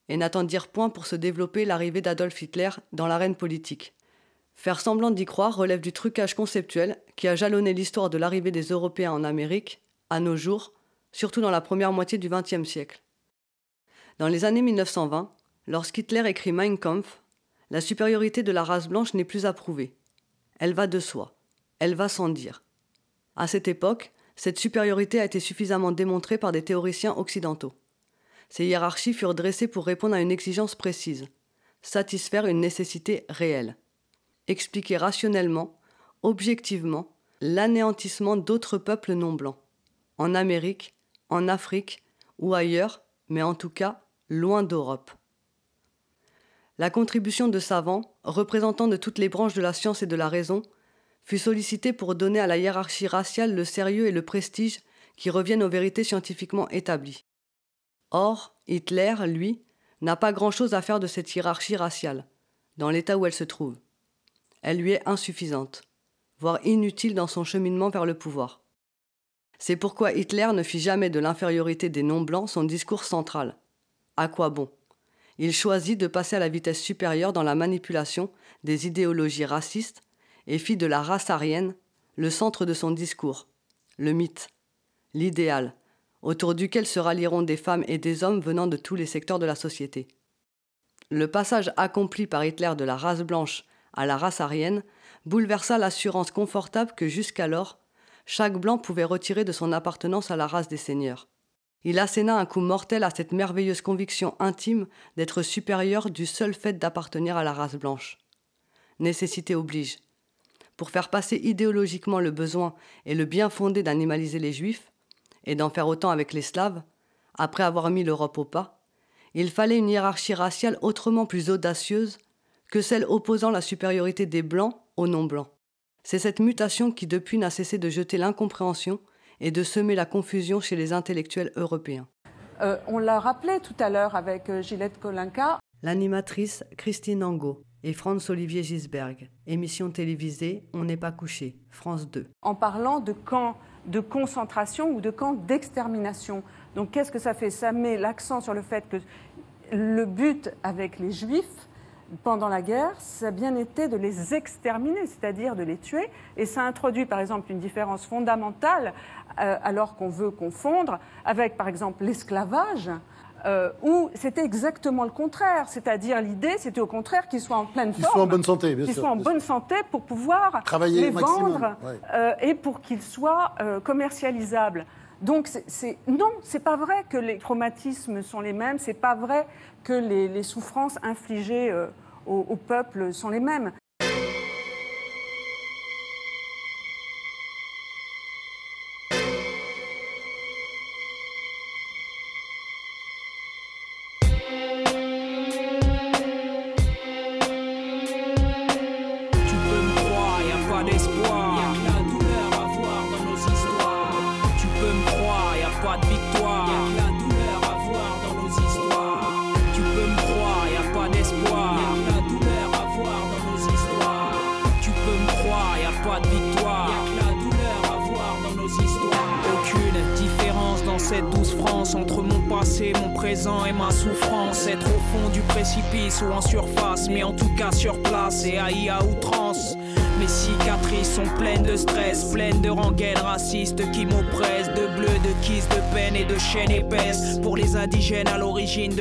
et n'attendirent point pour se développer l'arrivée d'Adolf Hitler dans l'arène politique. Faire semblant d'y croire relève du trucage conceptuel qui a jalonné l'histoire de l'arrivée des Européens en Amérique, à nos jours, surtout dans la première moitié du XXe siècle. Dans les années 1920, lorsqu'Hitler écrit Mein Kampf, la supériorité de la race blanche n'est plus approuvée. Elle va de soi, elle va sans dire. À cette époque, cette supériorité a été suffisamment démontrée par des théoriciens occidentaux. Ces hiérarchies furent dressées pour répondre à une exigence précise, satisfaire une nécessité réelle expliquer rationnellement, objectivement, l'anéantissement d'autres peuples non blancs, en Amérique, en Afrique ou ailleurs, mais en tout cas loin d'Europe. La contribution de savants, représentants de toutes les branches de la science et de la raison, fut sollicitée pour donner à la hiérarchie raciale le sérieux et le prestige qui reviennent aux vérités scientifiquement établies. Or, Hitler, lui, n'a pas grand-chose à faire de cette hiérarchie raciale, dans l'état où elle se trouve elle lui est insuffisante, voire inutile dans son cheminement vers le pouvoir. C'est pourquoi Hitler ne fit jamais de l'infériorité des non-blancs son discours central. À quoi bon? Il choisit de passer à la vitesse supérieure dans la manipulation des idéologies racistes et fit de la race aryenne le centre de son discours, le mythe, l'idéal, autour duquel se rallieront des femmes et des hommes venant de tous les secteurs de la société. Le passage accompli par Hitler de la race blanche à la race aryenne bouleversa l'assurance confortable que jusqu'alors chaque blanc pouvait retirer de son appartenance à la race des seigneurs. Il asséna un coup mortel à cette merveilleuse conviction intime d'être supérieur du seul fait d'appartenir à la race blanche. Nécessité oblige. Pour faire passer idéologiquement le besoin et le bien fondé d'animaliser les juifs, et d'en faire autant avec les Slaves, après avoir mis l'Europe au pas, il fallait une hiérarchie raciale autrement plus audacieuse que celle opposant la supériorité des Blancs aux non-Blancs. C'est cette mutation qui depuis n'a cessé de jeter l'incompréhension et de semer la confusion chez les intellectuels européens. Euh, on l'a rappelé tout à l'heure avec euh, Gillette Kolinka. L'animatrice Christine Angot et Franz-Olivier Gisberg. Émission télévisée On n'est pas couché, France 2. En parlant de camps de concentration ou de camps d'extermination. Donc qu'est-ce que ça fait? Ça met l'accent sur le fait que le but avec les juifs, pendant la guerre, ça a bien été de les exterminer, c'est-à-dire de les tuer. Et ça introduit, par exemple, une différence fondamentale, euh, alors qu'on veut confondre, avec, par exemple, l'esclavage. Euh, où c'était exactement le contraire, c'est-à-dire l'idée, c'était au contraire qu'ils soient en pleine Qu'ils forme, soient en bonne santé, bien qu'ils sûr, soient en bonne santé pour pouvoir Travailler les vendre ouais. euh, et pour qu'ils soient euh, commercialisables. Donc, c'est- c'est non, c'est pas vrai que les traumatismes sont les mêmes, c'est pas vrai que les, les souffrances infligées euh, au, au peuple sont les mêmes.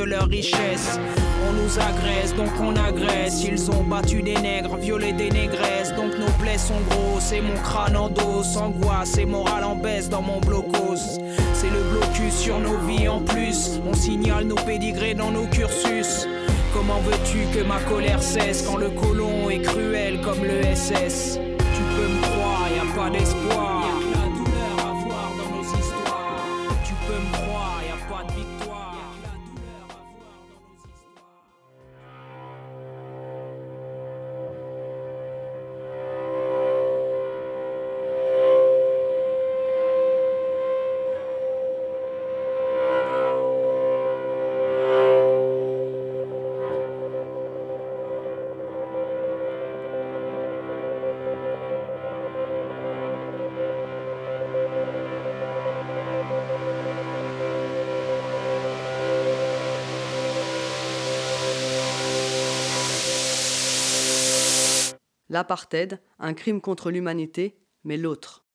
Leur richesse. On nous agresse, donc on agresse. Ils ont battu des nègres, violé des négresses, donc nos plaies sont grosses et mon crâne en dos, angoisse et morale en baisse dans mon blocos. C'est le blocus sur nos vies en plus. On signale nos pédigrés dans nos cursus. Comment veux-tu que ma colère cesse quand le colon est cruel comme le SS Tu peux me croire, y a pas d'espoir. L'apartheid, un crime contre l'humanité, mais l'autre.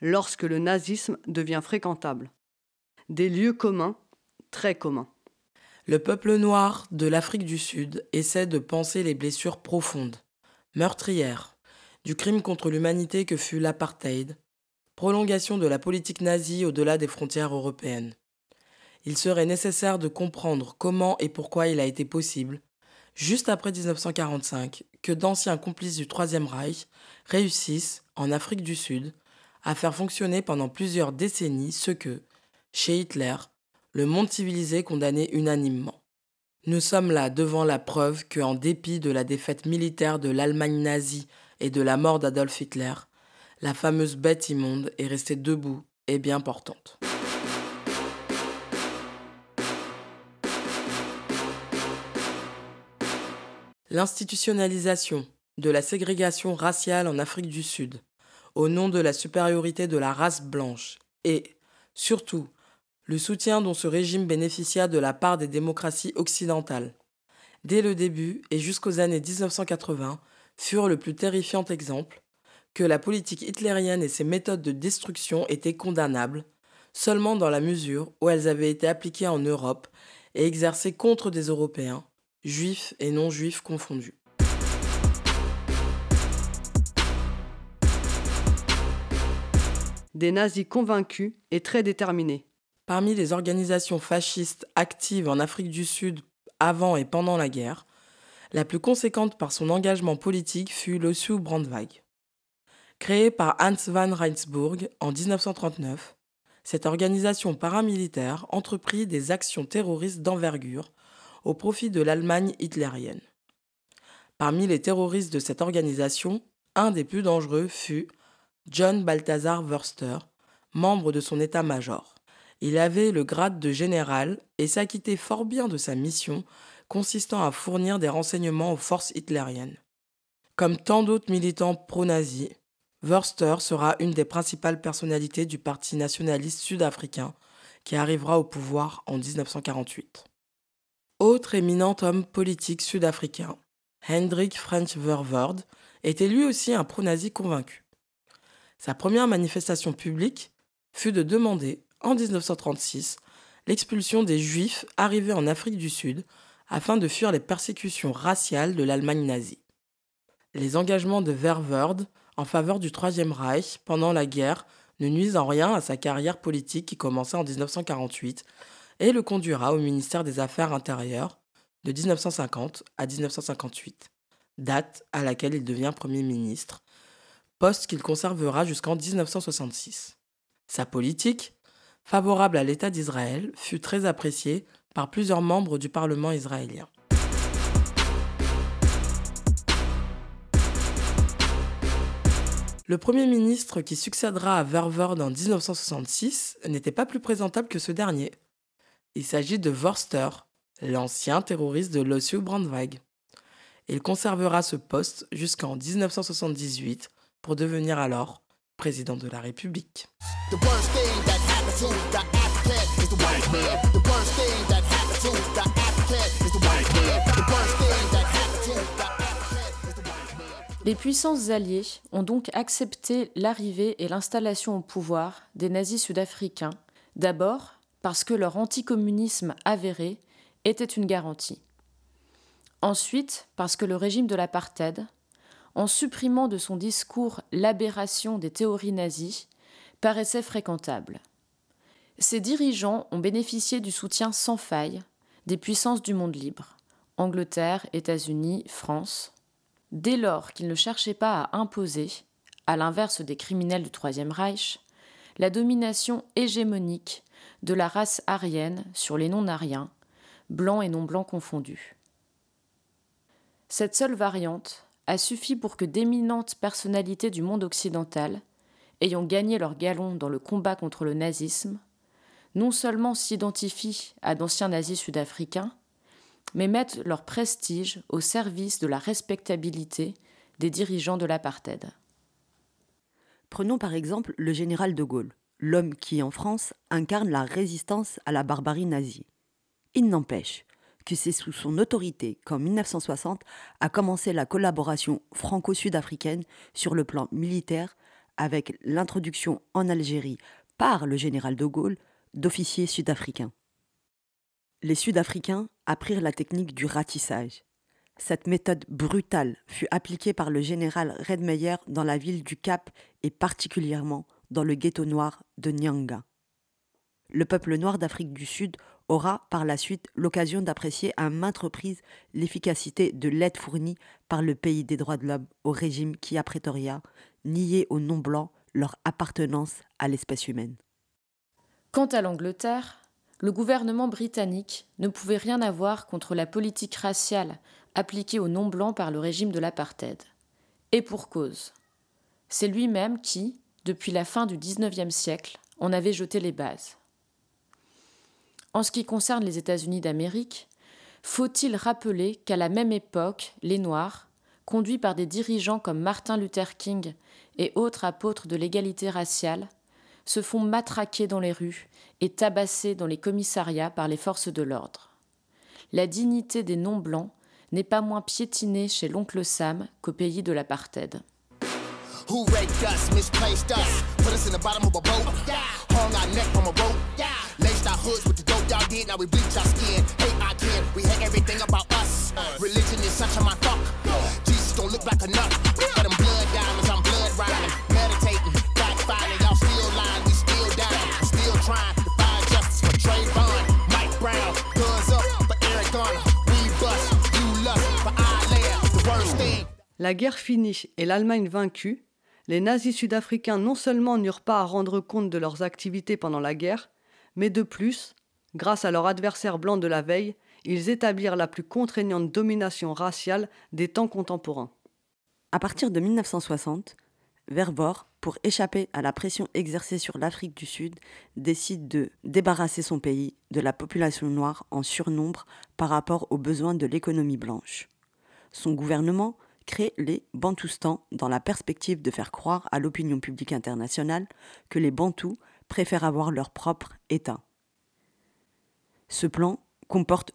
Lorsque le nazisme devient fréquentable. Des lieux communs, très communs. Le peuple noir de l'Afrique du Sud essaie de penser les blessures profondes, meurtrières, du crime contre l'humanité que fut l'apartheid, prolongation de la politique nazie au-delà des frontières européennes. Il serait nécessaire de comprendre comment et pourquoi il a été possible, juste après 1945, que d'anciens complices du Troisième Reich réussissent, en Afrique du Sud, à faire fonctionner pendant plusieurs décennies ce que, chez Hitler, le monde civilisé condamnait unanimement. Nous sommes là devant la preuve que, en dépit de la défaite militaire de l'Allemagne nazie et de la mort d'Adolf Hitler, la fameuse bête immonde est restée debout et bien portante. L'institutionnalisation de la ségrégation raciale en Afrique du Sud, au nom de la supériorité de la race blanche, et, surtout, le soutien dont ce régime bénéficia de la part des démocraties occidentales, dès le début et jusqu'aux années 1980, furent le plus terrifiant exemple que la politique hitlérienne et ses méthodes de destruction étaient condamnables, seulement dans la mesure où elles avaient été appliquées en Europe et exercées contre des Européens, juifs et non-juifs confondus. Des nazis convaincus et très déterminés. Parmi les organisations fascistes actives en Afrique du Sud avant et pendant la guerre, la plus conséquente par son engagement politique fut l'Ossiu Brandweig. Créée par Hans van Reinsburg en 1939, cette organisation paramilitaire entreprit des actions terroristes d'envergure au profit de l'Allemagne hitlérienne. Parmi les terroristes de cette organisation, un des plus dangereux fut John Balthasar Wörster, membre de son état-major. Il avait le grade de général et s'acquittait fort bien de sa mission consistant à fournir des renseignements aux forces hitlériennes. Comme tant d'autres militants pro-nazis, Wörster sera une des principales personnalités du Parti nationaliste sud-africain qui arrivera au pouvoir en 1948. Autre éminent homme politique sud-africain, Hendrik French Verwoerd, était lui aussi un pro-nazi convaincu. Sa première manifestation publique fut de demander, en 1936, l'expulsion des Juifs arrivés en Afrique du Sud afin de fuir les persécutions raciales de l'Allemagne nazie. Les engagements de Verwoerd en faveur du Troisième Reich pendant la guerre ne nuisent en rien à sa carrière politique qui commença en 1948 et le conduira au ministère des Affaires intérieures de 1950 à 1958, date à laquelle il devient Premier ministre, poste qu'il conservera jusqu'en 1966. Sa politique, favorable à l'État d'Israël, fut très appréciée par plusieurs membres du Parlement israélien. Le Premier ministre qui succédera à Verwoerd en 1966 n'était pas plus présentable que ce dernier. Il s'agit de Vorster, l'ancien terroriste de l'Ossiu Brandweig. Il conservera ce poste jusqu'en 1978 pour devenir alors président de la République. Les puissances alliées ont donc accepté l'arrivée et l'installation au pouvoir des nazis sud-africains, d'abord parce que leur anticommunisme avéré était une garantie. Ensuite, parce que le régime de l'apartheid, en supprimant de son discours l'aberration des théories nazies, paraissait fréquentable. Ces dirigeants ont bénéficié du soutien sans faille des puissances du monde libre, Angleterre, États-Unis, France, dès lors qu'ils ne cherchaient pas à imposer, à l'inverse des criminels du Troisième Reich, la domination hégémonique de la race aryenne sur les non-aryens, blancs et non-blancs confondus. Cette seule variante a suffi pour que d'éminentes personnalités du monde occidental, ayant gagné leur galon dans le combat contre le nazisme, non seulement s'identifient à d'anciens nazis sud-africains, mais mettent leur prestige au service de la respectabilité des dirigeants de l'apartheid. Prenons par exemple le général de Gaulle, l'homme qui, en France, incarne la résistance à la barbarie nazie. Il n'empêche que c'est sous son autorité qu'en 1960 a commencé la collaboration franco-sud-africaine sur le plan militaire avec l'introduction en Algérie par le général de Gaulle d'officiers sud-africains. Les Sud-Africains apprirent la technique du ratissage. Cette méthode brutale fut appliquée par le général Redmeyer dans la ville du Cap et particulièrement dans le ghetto noir de Nyanga. Le peuple noir d'Afrique du Sud aura par la suite l'occasion d'apprécier à maintes reprises l'efficacité de l'aide fournie par le pays des droits de l'homme au régime qui, à Pretoria, niait aux non-blancs leur appartenance à l'espèce humaine. Quant à l'Angleterre, le gouvernement britannique ne pouvait rien avoir contre la politique raciale appliquée aux non-blancs par le régime de l'apartheid. Et pour cause. C'est lui-même qui, depuis la fin du XIXe siècle, en avait jeté les bases. En ce qui concerne les États-Unis d'Amérique, faut-il rappeler qu'à la même époque, les Noirs, conduits par des dirigeants comme Martin Luther King et autres apôtres de l'égalité raciale, se font matraquer dans les rues et tabasser dans les commissariats par les forces de l'ordre. La dignité des non-blancs n'est pas moins piétinée chez l'oncle Sam qu'au pays de l'apartheid. Who raped us, misplaced us, put us in the bottom of a boat, hung our neck from a rope, laced our hoods with the dope y'all did, now we bleach our skin, hate our kin, we hate everything about us. Religion is such a my fuck, Jesus don't look like a nut, got them blood diamonds, I'm blood riding, meditating, backfiring, y'all still lying, we still down, still trying to find justice for Trayvon, Mike Brown, guns up for Eric Garner, we bust, you lust for our land, the worst thing. La guerre finie et l'Allemagne vaincue, les nazis sud-africains non seulement n'eurent pas à rendre compte de leurs activités pendant la guerre, mais de plus, grâce à leur adversaire blanc de la veille, ils établirent la plus contraignante domination raciale des temps contemporains. À partir de 1960, Vervor, pour échapper à la pression exercée sur l'Afrique du Sud, décide de débarrasser son pays de la population noire en surnombre par rapport aux besoins de l'économie blanche. Son gouvernement crée les Bantoustans dans la perspective de faire croire à l'opinion publique internationale que les Bantous préfèrent avoir leur propre État. Ce plan comporte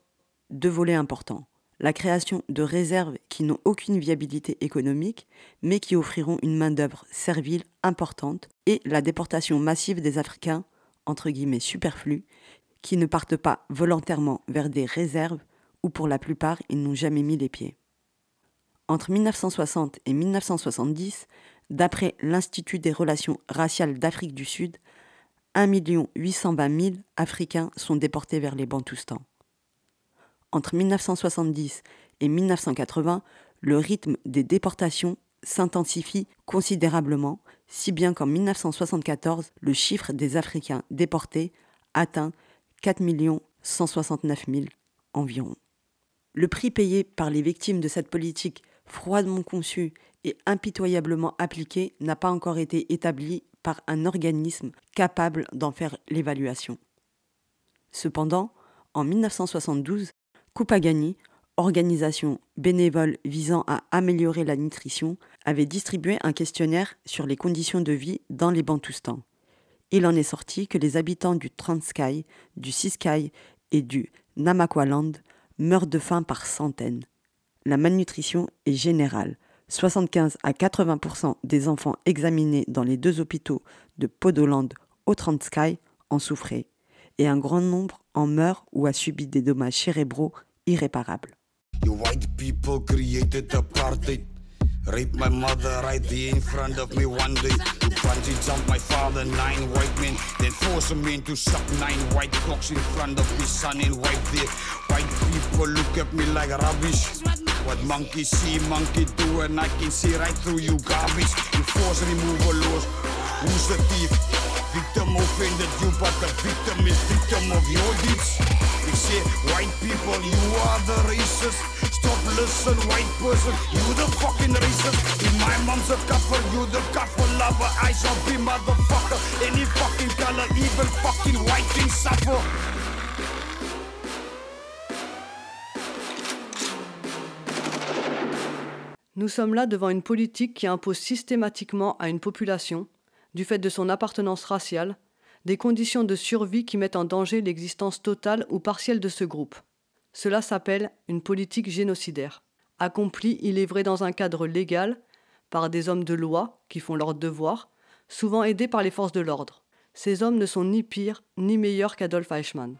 deux volets importants. La création de réserves qui n'ont aucune viabilité économique, mais qui offriront une main-d'œuvre servile importante, et la déportation massive des Africains, entre guillemets superflus, qui ne partent pas volontairement vers des réserves où pour la plupart ils n'ont jamais mis les pieds. Entre 1960 et 1970, d'après l'Institut des relations raciales d'Afrique du Sud, 1 820 000 Africains sont déportés vers les Bantoustans. Entre 1970 et 1980, le rythme des déportations s'intensifie considérablement, si bien qu'en 1974, le chiffre des Africains déportés atteint 4 169 000 environ. Le prix payé par les victimes de cette politique froidement conçue et impitoyablement appliquée n'a pas encore été établi par un organisme capable d'en faire l'évaluation. Cependant, en 1972, Kupagani, organisation bénévole visant à améliorer la nutrition, avait distribué un questionnaire sur les conditions de vie dans les Bantoustans. Il en est sorti que les habitants du Transkei, du Ciskei et du Namakwaland meurent de faim par centaines. La malnutrition est générale. 75 à 80% des enfants examinés dans les deux hôpitaux de Podoland au Transkei en souffraient, et un grand nombre en meurt ou a subi des dommages cérébraux irréparables. My mother right there in front of me one day. White people look at me like rubbish. What monkey see, monkey do, and I can see right through you garbage. You force removal laws. Who's the thief? Victim offended you, but the victim is victim of your deeds. They say, white people, you are the racist. Stop, listen, white person, you the fucking racist. If my mom's a cover, you the cover lover. I shall be motherfucker. Any fucking color, even fucking white can suffer. Nous sommes là devant une politique qui impose systématiquement à une population, du fait de son appartenance raciale, des conditions de survie qui mettent en danger l'existence totale ou partielle de ce groupe. cela s'appelle une politique génocidaire, accomplie, il est vrai, dans un cadre légal, par des hommes de loi qui font leur devoir, souvent aidés par les forces de l'ordre. Ces hommes ne sont ni pires ni meilleurs qu'Adolf Eichmann.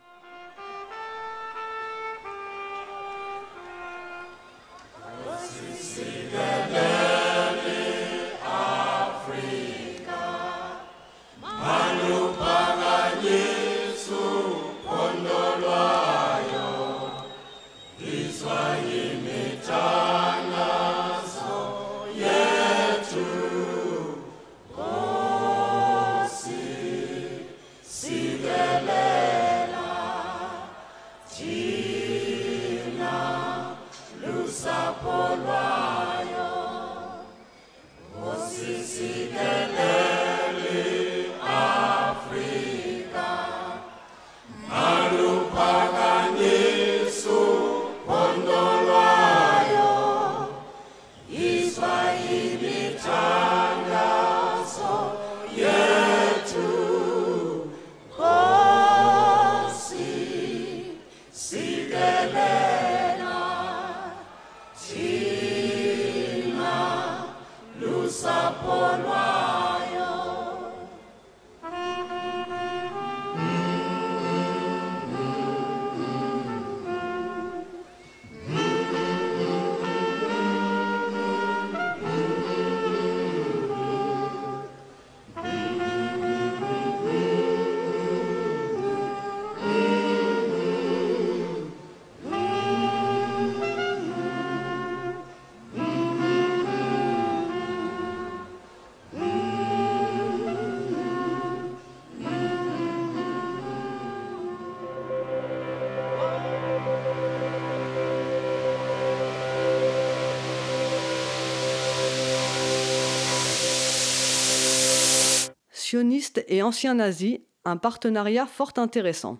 Et anciens nazis, un partenariat fort intéressant.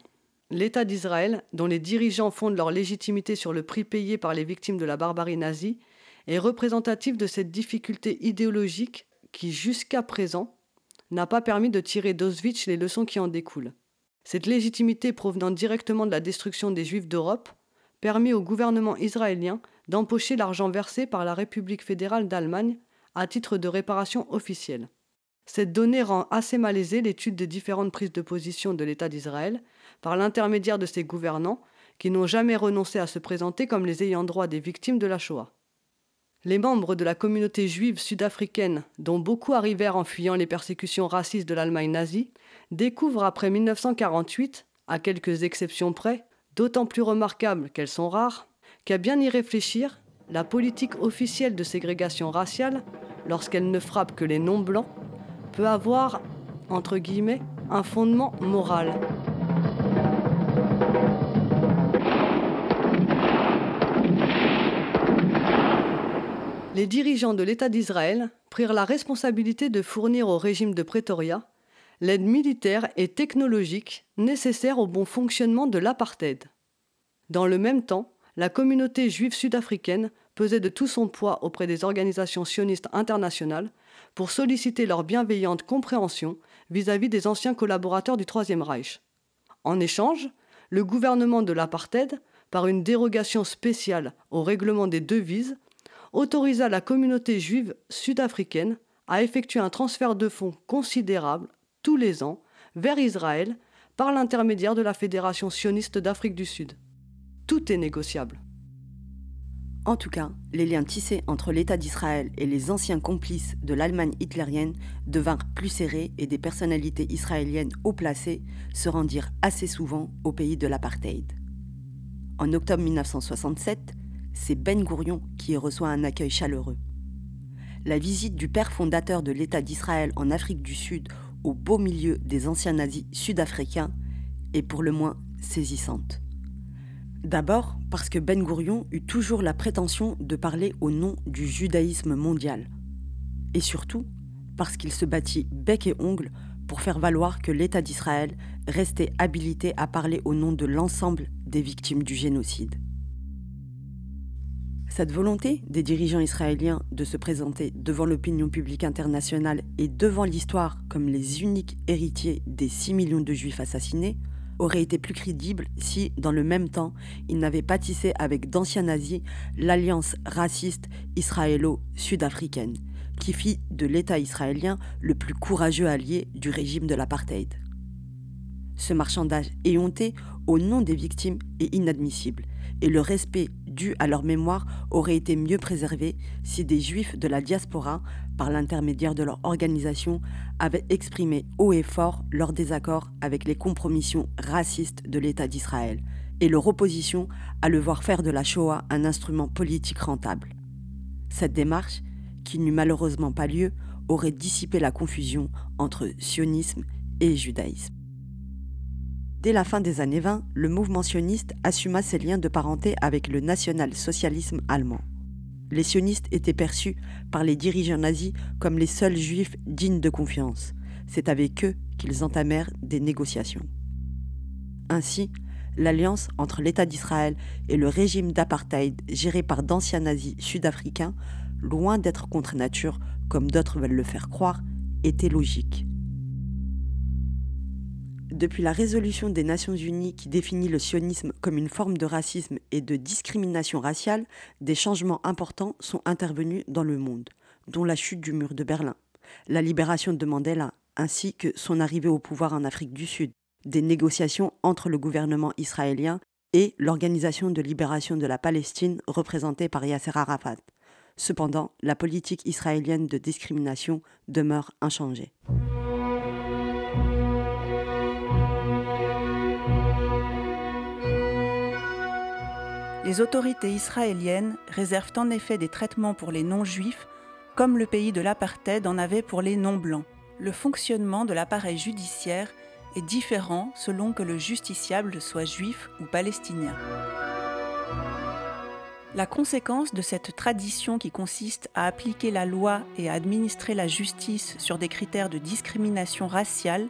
L'État d'Israël, dont les dirigeants fondent leur légitimité sur le prix payé par les victimes de la barbarie nazie, est représentatif de cette difficulté idéologique qui, jusqu'à présent, n'a pas permis de tirer d'Auschwitz les leçons qui en découlent. Cette légitimité provenant directement de la destruction des Juifs d'Europe permet au gouvernement israélien d'empocher l'argent versé par la République fédérale d'Allemagne à titre de réparation officielle. Cette donnée rend assez malaisée l'étude des différentes prises de position de l'État d'Israël par l'intermédiaire de ses gouvernants qui n'ont jamais renoncé à se présenter comme les ayants droit des victimes de la Shoah. Les membres de la communauté juive sud-africaine, dont beaucoup arrivèrent en fuyant les persécutions racistes de l'Allemagne nazie, découvrent après 1948, à quelques exceptions près, d'autant plus remarquables qu'elles sont rares, qu'à bien y réfléchir, la politique officielle de ségrégation raciale, lorsqu'elle ne frappe que les non-blancs, peut avoir, entre guillemets, un fondement moral. Les dirigeants de l'État d'Israël prirent la responsabilité de fournir au régime de Pretoria l'aide militaire et technologique nécessaire au bon fonctionnement de l'apartheid. Dans le même temps, la communauté juive sud-africaine pesait de tout son poids auprès des organisations sionistes internationales pour solliciter leur bienveillante compréhension vis-à-vis des anciens collaborateurs du Troisième Reich. En échange, le gouvernement de l'apartheid, par une dérogation spéciale au règlement des devises, autorisa la communauté juive sud-africaine à effectuer un transfert de fonds considérable tous les ans vers Israël par l'intermédiaire de la Fédération sioniste d'Afrique du Sud. Tout est négociable. En tout cas, les liens tissés entre l'État d'Israël et les anciens complices de l'Allemagne hitlérienne devinrent plus serrés et des personnalités israéliennes haut placées se rendirent assez souvent au pays de l'apartheid. En octobre 1967, c'est Ben Gourion qui y reçoit un accueil chaleureux. La visite du père fondateur de l'État d'Israël en Afrique du Sud au beau milieu des anciens nazis sud-africains est pour le moins saisissante. D'abord parce que Ben Gourion eut toujours la prétention de parler au nom du judaïsme mondial. Et surtout parce qu'il se battit bec et ongle pour faire valoir que l'État d'Israël restait habilité à parler au nom de l'ensemble des victimes du génocide. Cette volonté des dirigeants israéliens de se présenter devant l'opinion publique internationale et devant l'histoire comme les uniques héritiers des 6 millions de juifs assassinés aurait été plus crédible si, dans le même temps, il n'avait pas tissé avec d'anciens nazis l'alliance raciste israélo-sud-africaine, qui fit de l'État israélien le plus courageux allié du régime de l'apartheid. Ce marchandage éhonté au nom des victimes est inadmissible, et le respect dû à leur mémoire aurait été mieux préservé si des juifs de la diaspora, par l'intermédiaire de leur organisation, avaient exprimé haut et fort leur désaccord avec les compromissions racistes de l'État d'Israël et leur opposition à le voir faire de la Shoah un instrument politique rentable. Cette démarche, qui n'eut malheureusement pas lieu, aurait dissipé la confusion entre sionisme et judaïsme. Dès la fin des années 20, le mouvement sioniste assuma ses liens de parenté avec le national-socialisme allemand. Les sionistes étaient perçus par les dirigeants nazis comme les seuls juifs dignes de confiance. C'est avec eux qu'ils entamèrent des négociations. Ainsi, l'alliance entre l'État d'Israël et le régime d'apartheid géré par d'anciens nazis sud-africains, loin d'être contre nature, comme d'autres veulent le faire croire, était logique. Depuis la résolution des Nations Unies qui définit le sionisme comme une forme de racisme et de discrimination raciale, des changements importants sont intervenus dans le monde, dont la chute du mur de Berlin, la libération de Mandela, ainsi que son arrivée au pouvoir en Afrique du Sud, des négociations entre le gouvernement israélien et l'Organisation de libération de la Palestine représentée par Yasser Arafat. Cependant, la politique israélienne de discrimination demeure inchangée. Les autorités israéliennes réservent en effet des traitements pour les non-juifs, comme le pays de l'apartheid en avait pour les non-blancs. Le fonctionnement de l'appareil judiciaire est différent selon que le justiciable soit juif ou palestinien. La conséquence de cette tradition qui consiste à appliquer la loi et à administrer la justice sur des critères de discrimination raciale,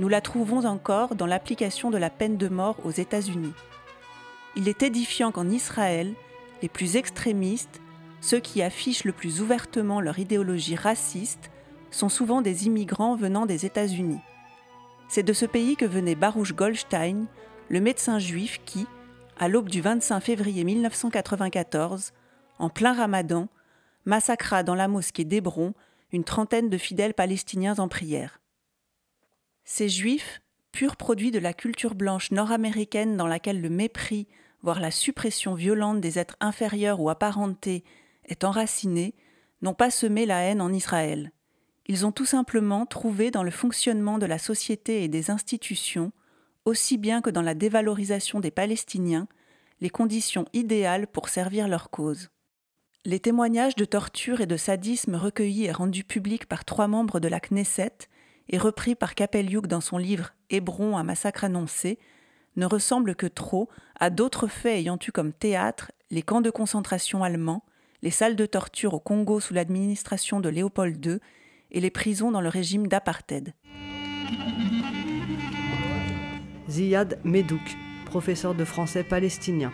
nous la trouvons encore dans l'application de la peine de mort aux États-Unis. Il est édifiant qu'en Israël, les plus extrémistes, ceux qui affichent le plus ouvertement leur idéologie raciste, sont souvent des immigrants venant des États-Unis. C'est de ce pays que venait Baruch Goldstein, le médecin juif qui, à l'aube du 25 février 1994, en plein ramadan, massacra dans la mosquée d'Hébron une trentaine de fidèles palestiniens en prière. Ces juifs, pur produit de la culture blanche nord-américaine dans laquelle le mépris, voire la suppression violente des êtres inférieurs ou apparentés est enraciné, n'ont pas semé la haine en Israël. Ils ont tout simplement trouvé dans le fonctionnement de la société et des institutions, aussi bien que dans la dévalorisation des Palestiniens, les conditions idéales pour servir leur cause. Les témoignages de torture et de sadisme recueillis et rendus publics par trois membres de la Knesset et repris par Kapeliuk dans son livre Hébron, un massacre annoncé, ne ressemblent que trop à d'autres faits ayant eu comme théâtre les camps de concentration allemands, les salles de torture au Congo sous l'administration de Léopold II et les prisons dans le régime d'apartheid. Ziad Medouk, professeur de français palestinien.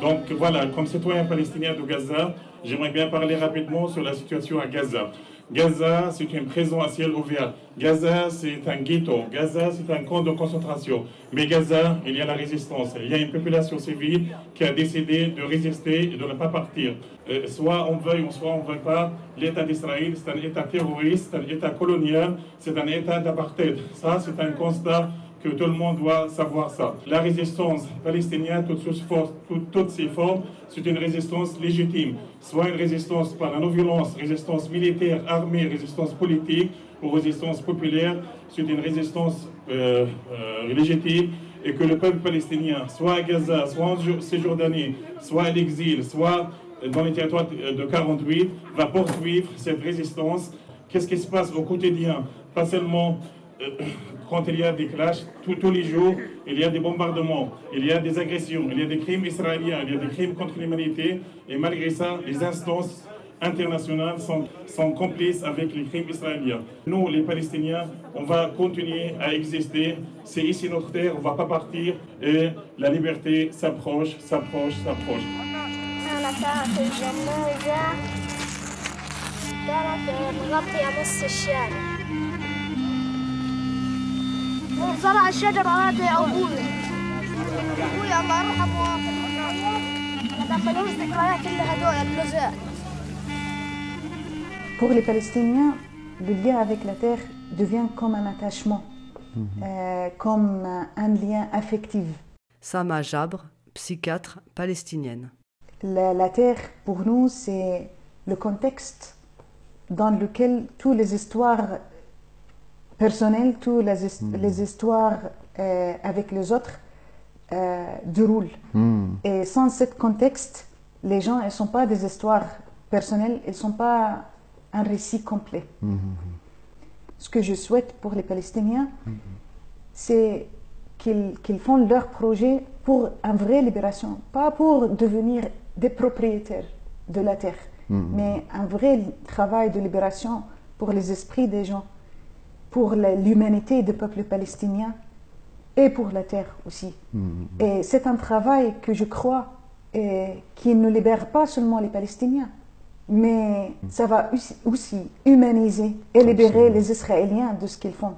Donc voilà, comme citoyen palestinien de Gaza, j'aimerais bien parler rapidement sur la situation à Gaza. Gaza, c'est une prison à ciel ouvert. Gaza, c'est un ghetto. Gaza, c'est un camp de concentration. Mais Gaza, il y a la résistance. Il y a une population civile qui a décidé de résister et de ne pas partir. Euh, soit on veuille ou soit on ne veut pas, l'État d'Israël, c'est un État terroriste, c'est un État colonial, c'est un État d'apartheid. Ça, c'est un constat que tout le monde doit savoir ça. La résistance palestinienne, toutes ses formes, c'est une résistance légitime. Soit une résistance par la non-violence, résistance militaire, armée, résistance politique ou résistance populaire, c'est une résistance euh, euh, légitime et que le peuple palestinien, soit à Gaza, soit en Cisjordanie, soit à l'exil, soit dans les territoires de 48, va poursuivre cette résistance. Qu'est-ce qui se passe au quotidien? Pas seulement euh, [CLEARS THROAT] quand il y a des clashs, tous les jours, il y a des bombardements, il y a des agressions, il y a des crimes israéliens, il y a des crimes contre l'humanité, et malgré ça, les instances internationales sont, sont complices avec les crimes israéliens. Nous, les Palestiniens, on va continuer à exister. C'est ici notre terre, on ne va pas partir, et la liberté s'approche, s'approche, s'approche. أنا كانت الجنازة كانت مغطية نص الشارع زرع الشجر هذا أبوي أبوي الله يرحمه ما دخلوش ذكريات إلا هدول اللزات Pour les Palestiniens, le lien avec la terre devient comme un attachement, euh, comme un lien affectif. Sama Jabre, psychiatre palestinienne. La, la terre, pour nous, c'est le contexte dans lequel toutes les histoires personnelles, toutes les, his- les histoires euh, avec les autres euh, déroulent. Et sans ce contexte, les gens ne sont pas des histoires personnelles, ils ne sont pas un récit complet. Ce que je souhaite pour les Palestiniens, c'est qu'ils qu'ils font leur projet pour une vraie libération, pas pour devenir des propriétaires de la terre, mais un vrai travail de libération pour les esprits des gens, pour la- l'humanité du peuple palestinien et pour la terre aussi. Et c'est un travail que je crois et qui ne libère pas seulement les Palestiniens, mais ça va aussi- aussi humaniser et libérer les Israéliens de ce qu'ils font.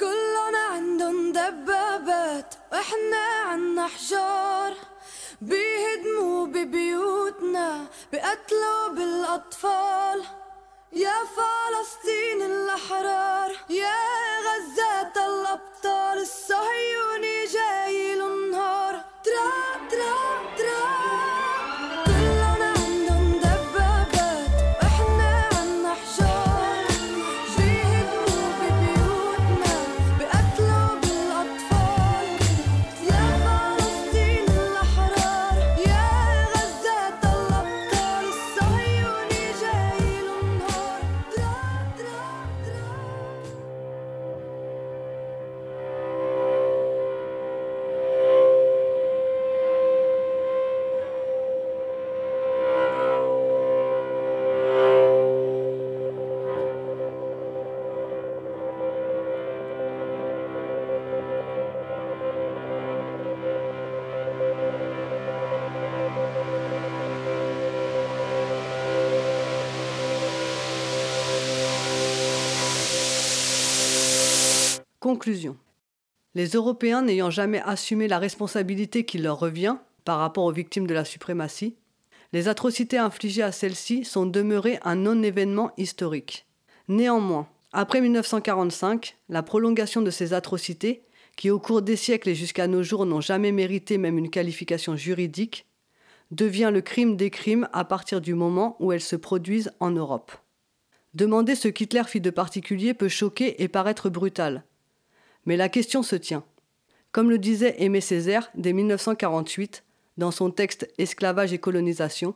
كلنا عندهم دبابات واحنا عنا حجار بيهدموا ببيوتنا بقتلوا بالأطفال يا فلسطين الأحرار يا غزة الأبطال الصهيوني جاي له نهار ترا Conclusion. Les Européens n'ayant jamais assumé la responsabilité qui leur revient par rapport aux victimes de la suprématie, les atrocités infligées à celles-ci sont demeurées un non-événement historique. Néanmoins, après 1945, la prolongation de ces atrocités, qui au cours des siècles et jusqu'à nos jours n'ont jamais mérité même une qualification juridique, devient le crime des crimes à partir du moment où elles se produisent en Europe. Demander ce qu'Hitler fit de particulier peut choquer et paraître brutal. Mais la question se tient. Comme le disait Aimé Césaire dès 1948 dans son texte Esclavage et colonisation,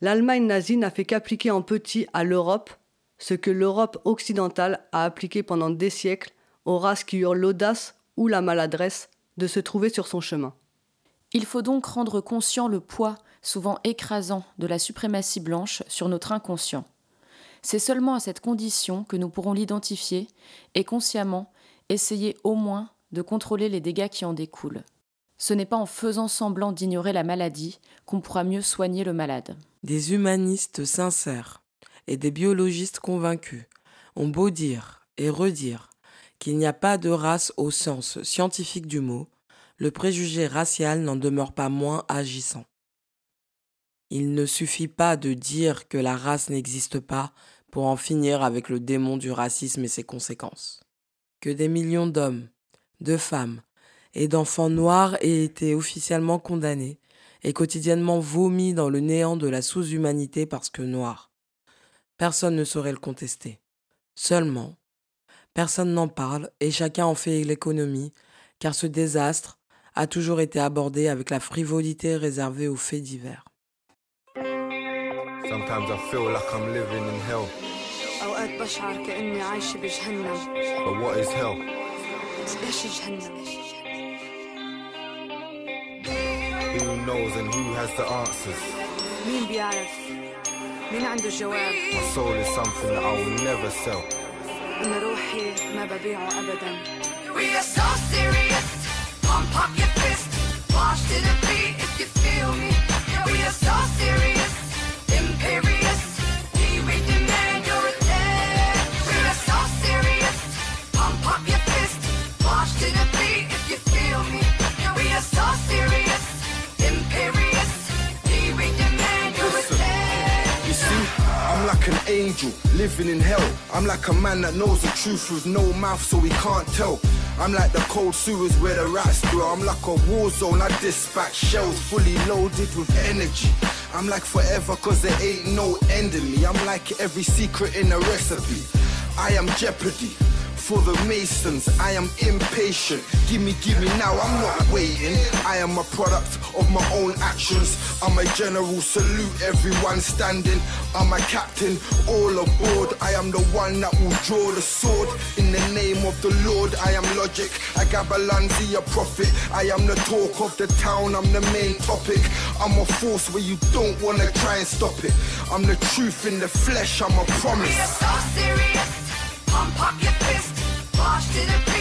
l'Allemagne nazie n'a fait qu'appliquer en petit à l'Europe ce que l'Europe occidentale a appliqué pendant des siècles aux races qui eurent l'audace ou la maladresse de se trouver sur son chemin. Il faut donc rendre conscient le poids, souvent écrasant, de la suprématie blanche sur notre inconscient. C'est seulement à cette condition que nous pourrons l'identifier et consciemment essayer au moins de contrôler les dégâts qui en découlent. Ce n'est pas en faisant semblant d'ignorer la maladie qu'on pourra mieux soigner le malade. Des humanistes sincères et des biologistes convaincus ont beau dire et redire qu'il n'y a pas de race au sens scientifique du mot, le préjugé racial n'en demeure pas moins agissant. Il ne suffit pas de dire que la race n'existe pas pour en finir avec le démon du racisme et ses conséquences. Que des millions d'hommes, de femmes et d'enfants noirs aient été officiellement condamnés et quotidiennement vomis dans le néant de la sous-humanité parce que noirs. Personne ne saurait le contester. Seulement, personne n'en parle et chacun en fait l'économie, car ce désastre a toujours été abordé avec la frivolité réservée aux faits divers. أوقات بشعر كأني عايشة بجهنم But what is hell? إيش جهنم؟ Who knows and who has the answers? مين بيعرف؟ مين عنده الجواب؟ My soul is something that I will never sell. أنا روحي ما ببيعه أبدا We are so serious. Pump up your fist. March to the beat if you feel me. Yeah, we are so serious. angel living in hell. I'm like a man that knows the truth with no mouth, so he can't tell. I'm like the cold sewers where the rats grow. I'm like a war zone. I dispatch shells fully loaded with energy. I'm like forever cause there ain't no end in me. I'm like every secret in a recipe. I am jeopardy for the masons. I am impatient. Gimme, gimme now. I'm not waiting. I am a product of my own actions. I'm a general. Salute everyone standing. I'm a captain. All aboard. I am the one that will draw the sword in the name of the Lord. I am logic. I Gabalanzi, a prophet. I am the talk of the town. I'm the main topic. I'm a force where you don't wanna try and stop it. I'm the truth in the flesh. I'm a promise. We are so serious. Pump up your fist. March to the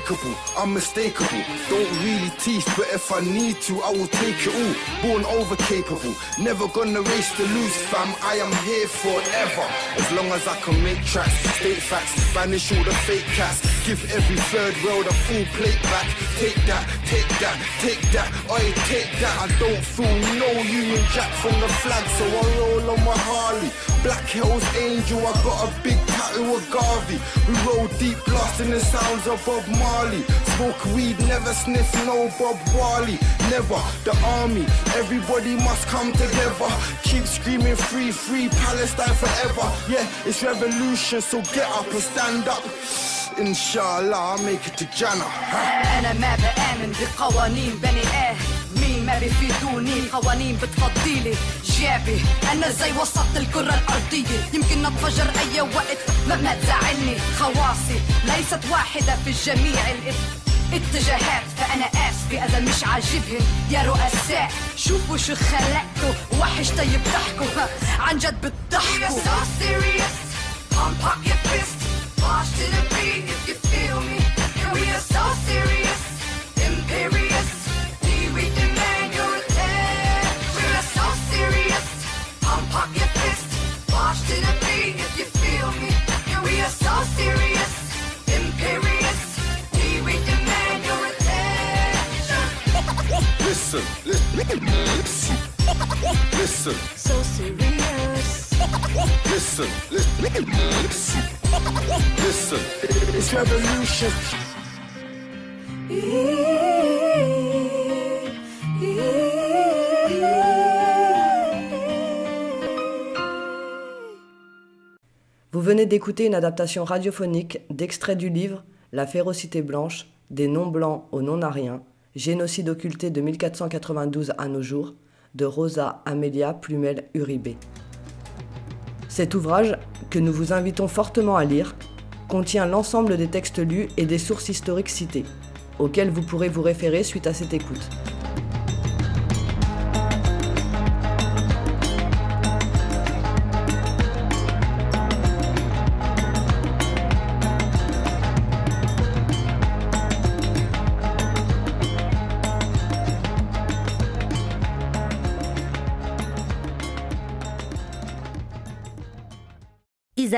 unbreakable, unmistakable. Don't really teach, but if I need to, I will take it all. Born over capable, never gonna race to lose, fam. I am here forever. As long as I can make tracks, state facts, banish all the fake cats. Give every third world a full plate back. Take that, take that, take that, oi, take that. I don't feel no Union Jack from the flag, so I roll on my Harley. Black Hills Angel, I got a big tattoo of Garvey. We roll deep, blasting the sounds of Bob Marley. Smoke weed, never sniff no Bob Marley. Never the army, everybody must come together. Keep screaming free, free Palestine forever. Yeah, it's revolution, so get up and stand up. Inshallah, I'll make it to Jannah. انا ما بآمن بقوانين بني ادمين بيفيدوني قوانين بتفضيلي. جابي أنا زي وسط الكرة الأرضية. يمكن اتفجر أي وقت. ما تزعلني. خواصي. ليست واحدة في جميع الاتجاهات فأنا اسفة اذا مش عاجبهم يا رؤساء. شوفوا شو خلقتوا وحش طيب تحكوا عن جد بتضحكوا. Vous venez d'écouter une adaptation radiophonique d'extraits du livre La férocité blanche, des non-blancs aux non-ariens, génocide occulté de 1492 à nos jours, de Rosa Amelia Plumel Uribe. Cet ouvrage, que nous vous invitons fortement à lire, contient l'ensemble des textes lus et des sources historiques citées, auxquelles vous pourrez vous référer suite à cette écoute.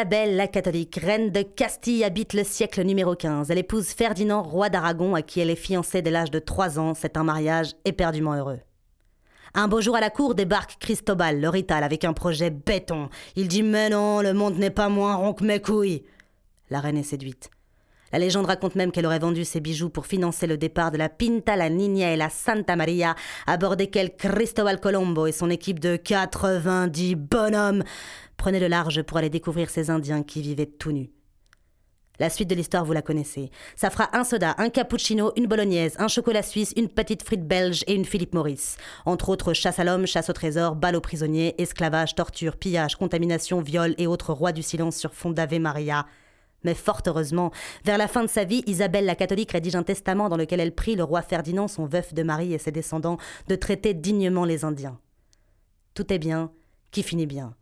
Isabelle la catholique, reine de Castille, habite le siècle numéro 15. Elle épouse Ferdinand, roi d'Aragon, à qui elle est fiancée dès l'âge de 3 ans. C'est un mariage éperdument heureux. Un beau jour à la cour débarque Cristobal, le rital, avec un projet béton. Il dit Mais non, le monde n'est pas moins rond que mes couilles. La reine est séduite. La légende raconte même qu'elle aurait vendu ses bijoux pour financer le départ de la Pinta, la Niña et la Santa Maria, à bord desquels Cristobal Colombo et son équipe de 90 bonhommes prenaient le large pour aller découvrir ces Indiens qui vivaient tout nus. La suite de l'histoire, vous la connaissez. Ça fera un soda, un cappuccino, une bolognaise, un chocolat suisse, une petite frite belge et une Philippe Maurice. Entre autres, chasse à l'homme, chasse au trésor, balle aux prisonniers, esclavage, torture, pillage, contamination, viol et autres rois du silence sur fond d'Ave Maria. Mais fort heureusement, vers la fin de sa vie, Isabelle la catholique rédige un testament dans lequel elle prie le roi Ferdinand, son veuf de Marie et ses descendants, de traiter dignement les Indiens. Tout est bien, qui finit bien.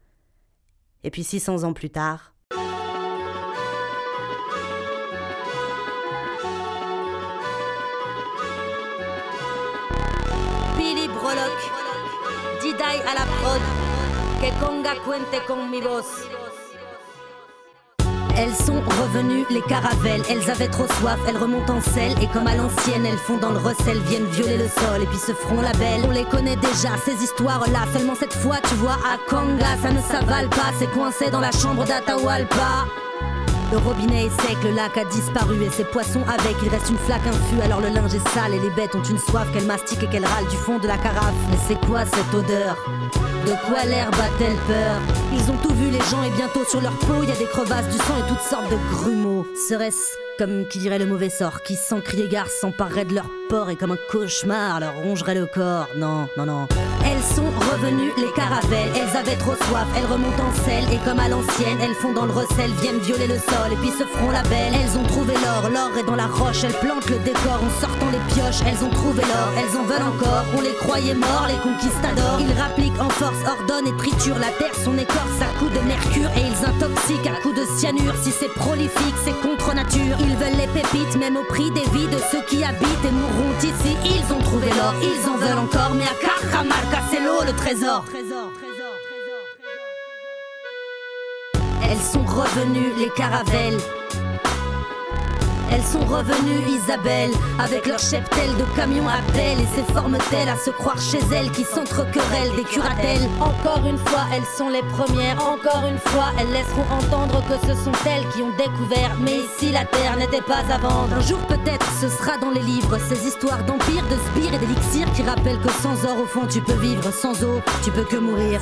Et puis 600 ans plus tard, Didai à la prod. Que conga cuente con mi voz. Elles sont revenues, les caravelles, elles avaient trop soif, elles remontent en selle. Et comme à l'ancienne, elles font dans le recel, viennent violer le sol. Et puis se feront la belle. On les connaît déjà, ces histoires-là, seulement cette fois, tu vois, à Kanga, ça ne s'avale pas, c'est coincé dans la chambre d'Atahualpa. Le robinet est sec, le lac a disparu et ses poissons avec. Il reste une flaque infus, alors le linge est sale et les bêtes ont une soif qu'elles mastiquent et qu'elles râlent du fond de la carafe. Mais c'est quoi cette odeur? De quoi l'herbe a-t-elle peur? Ils ont tout vu les gens et bientôt sur leur peau il y a des crevasses, du sang et toutes sortes de grumeaux. Serait-ce comme qui dirait le mauvais sort, qui sans crier gare s'emparerait de leur porc et comme un cauchemar leur rongerait le corps Non, non, non. Elles sont revenues, les caravelles, elles avaient trop soif, elles remontent en selle et comme à l'ancienne, elles font dans le recel, viennent violer le sol et puis se feront la belle. Elles ont trouvé l'or, l'or est dans la roche, elles plantent le décor en sortant les pioches, elles ont trouvé l'or, elles en veulent encore, on les croyait morts, les conquistadors. Ils rappliquent en force, ordonnent et triturent la terre, son écorce à coups de mercure et ils intoxiquent à coups de cyanure. Si c'est prolifique, c'est contre nature. Veulent les pépites, même au prix des vies de ceux qui habitent et mourront ici. Ils ont trouvé l'or, ils en veulent encore, mais à Cajamarca, c'est l'eau, le trésor. Elles sont revenues, les caravelles. Elles sont revenues, Isabelle, avec leur cheptel de camions à pelle et ces formes-elles à se croire chez elles qui s'entrequerellent des curatelles. Encore une fois, elles sont les premières, encore une fois, elles laisseront entendre que ce sont elles qui ont découvert. Mais ici, la terre n'était pas à vendre. Un jour, peut-être, ce sera dans les livres, ces histoires d'empire, de sbires et d'élixir qui rappellent que sans or, au fond, tu peux vivre, sans eau, tu peux que mourir.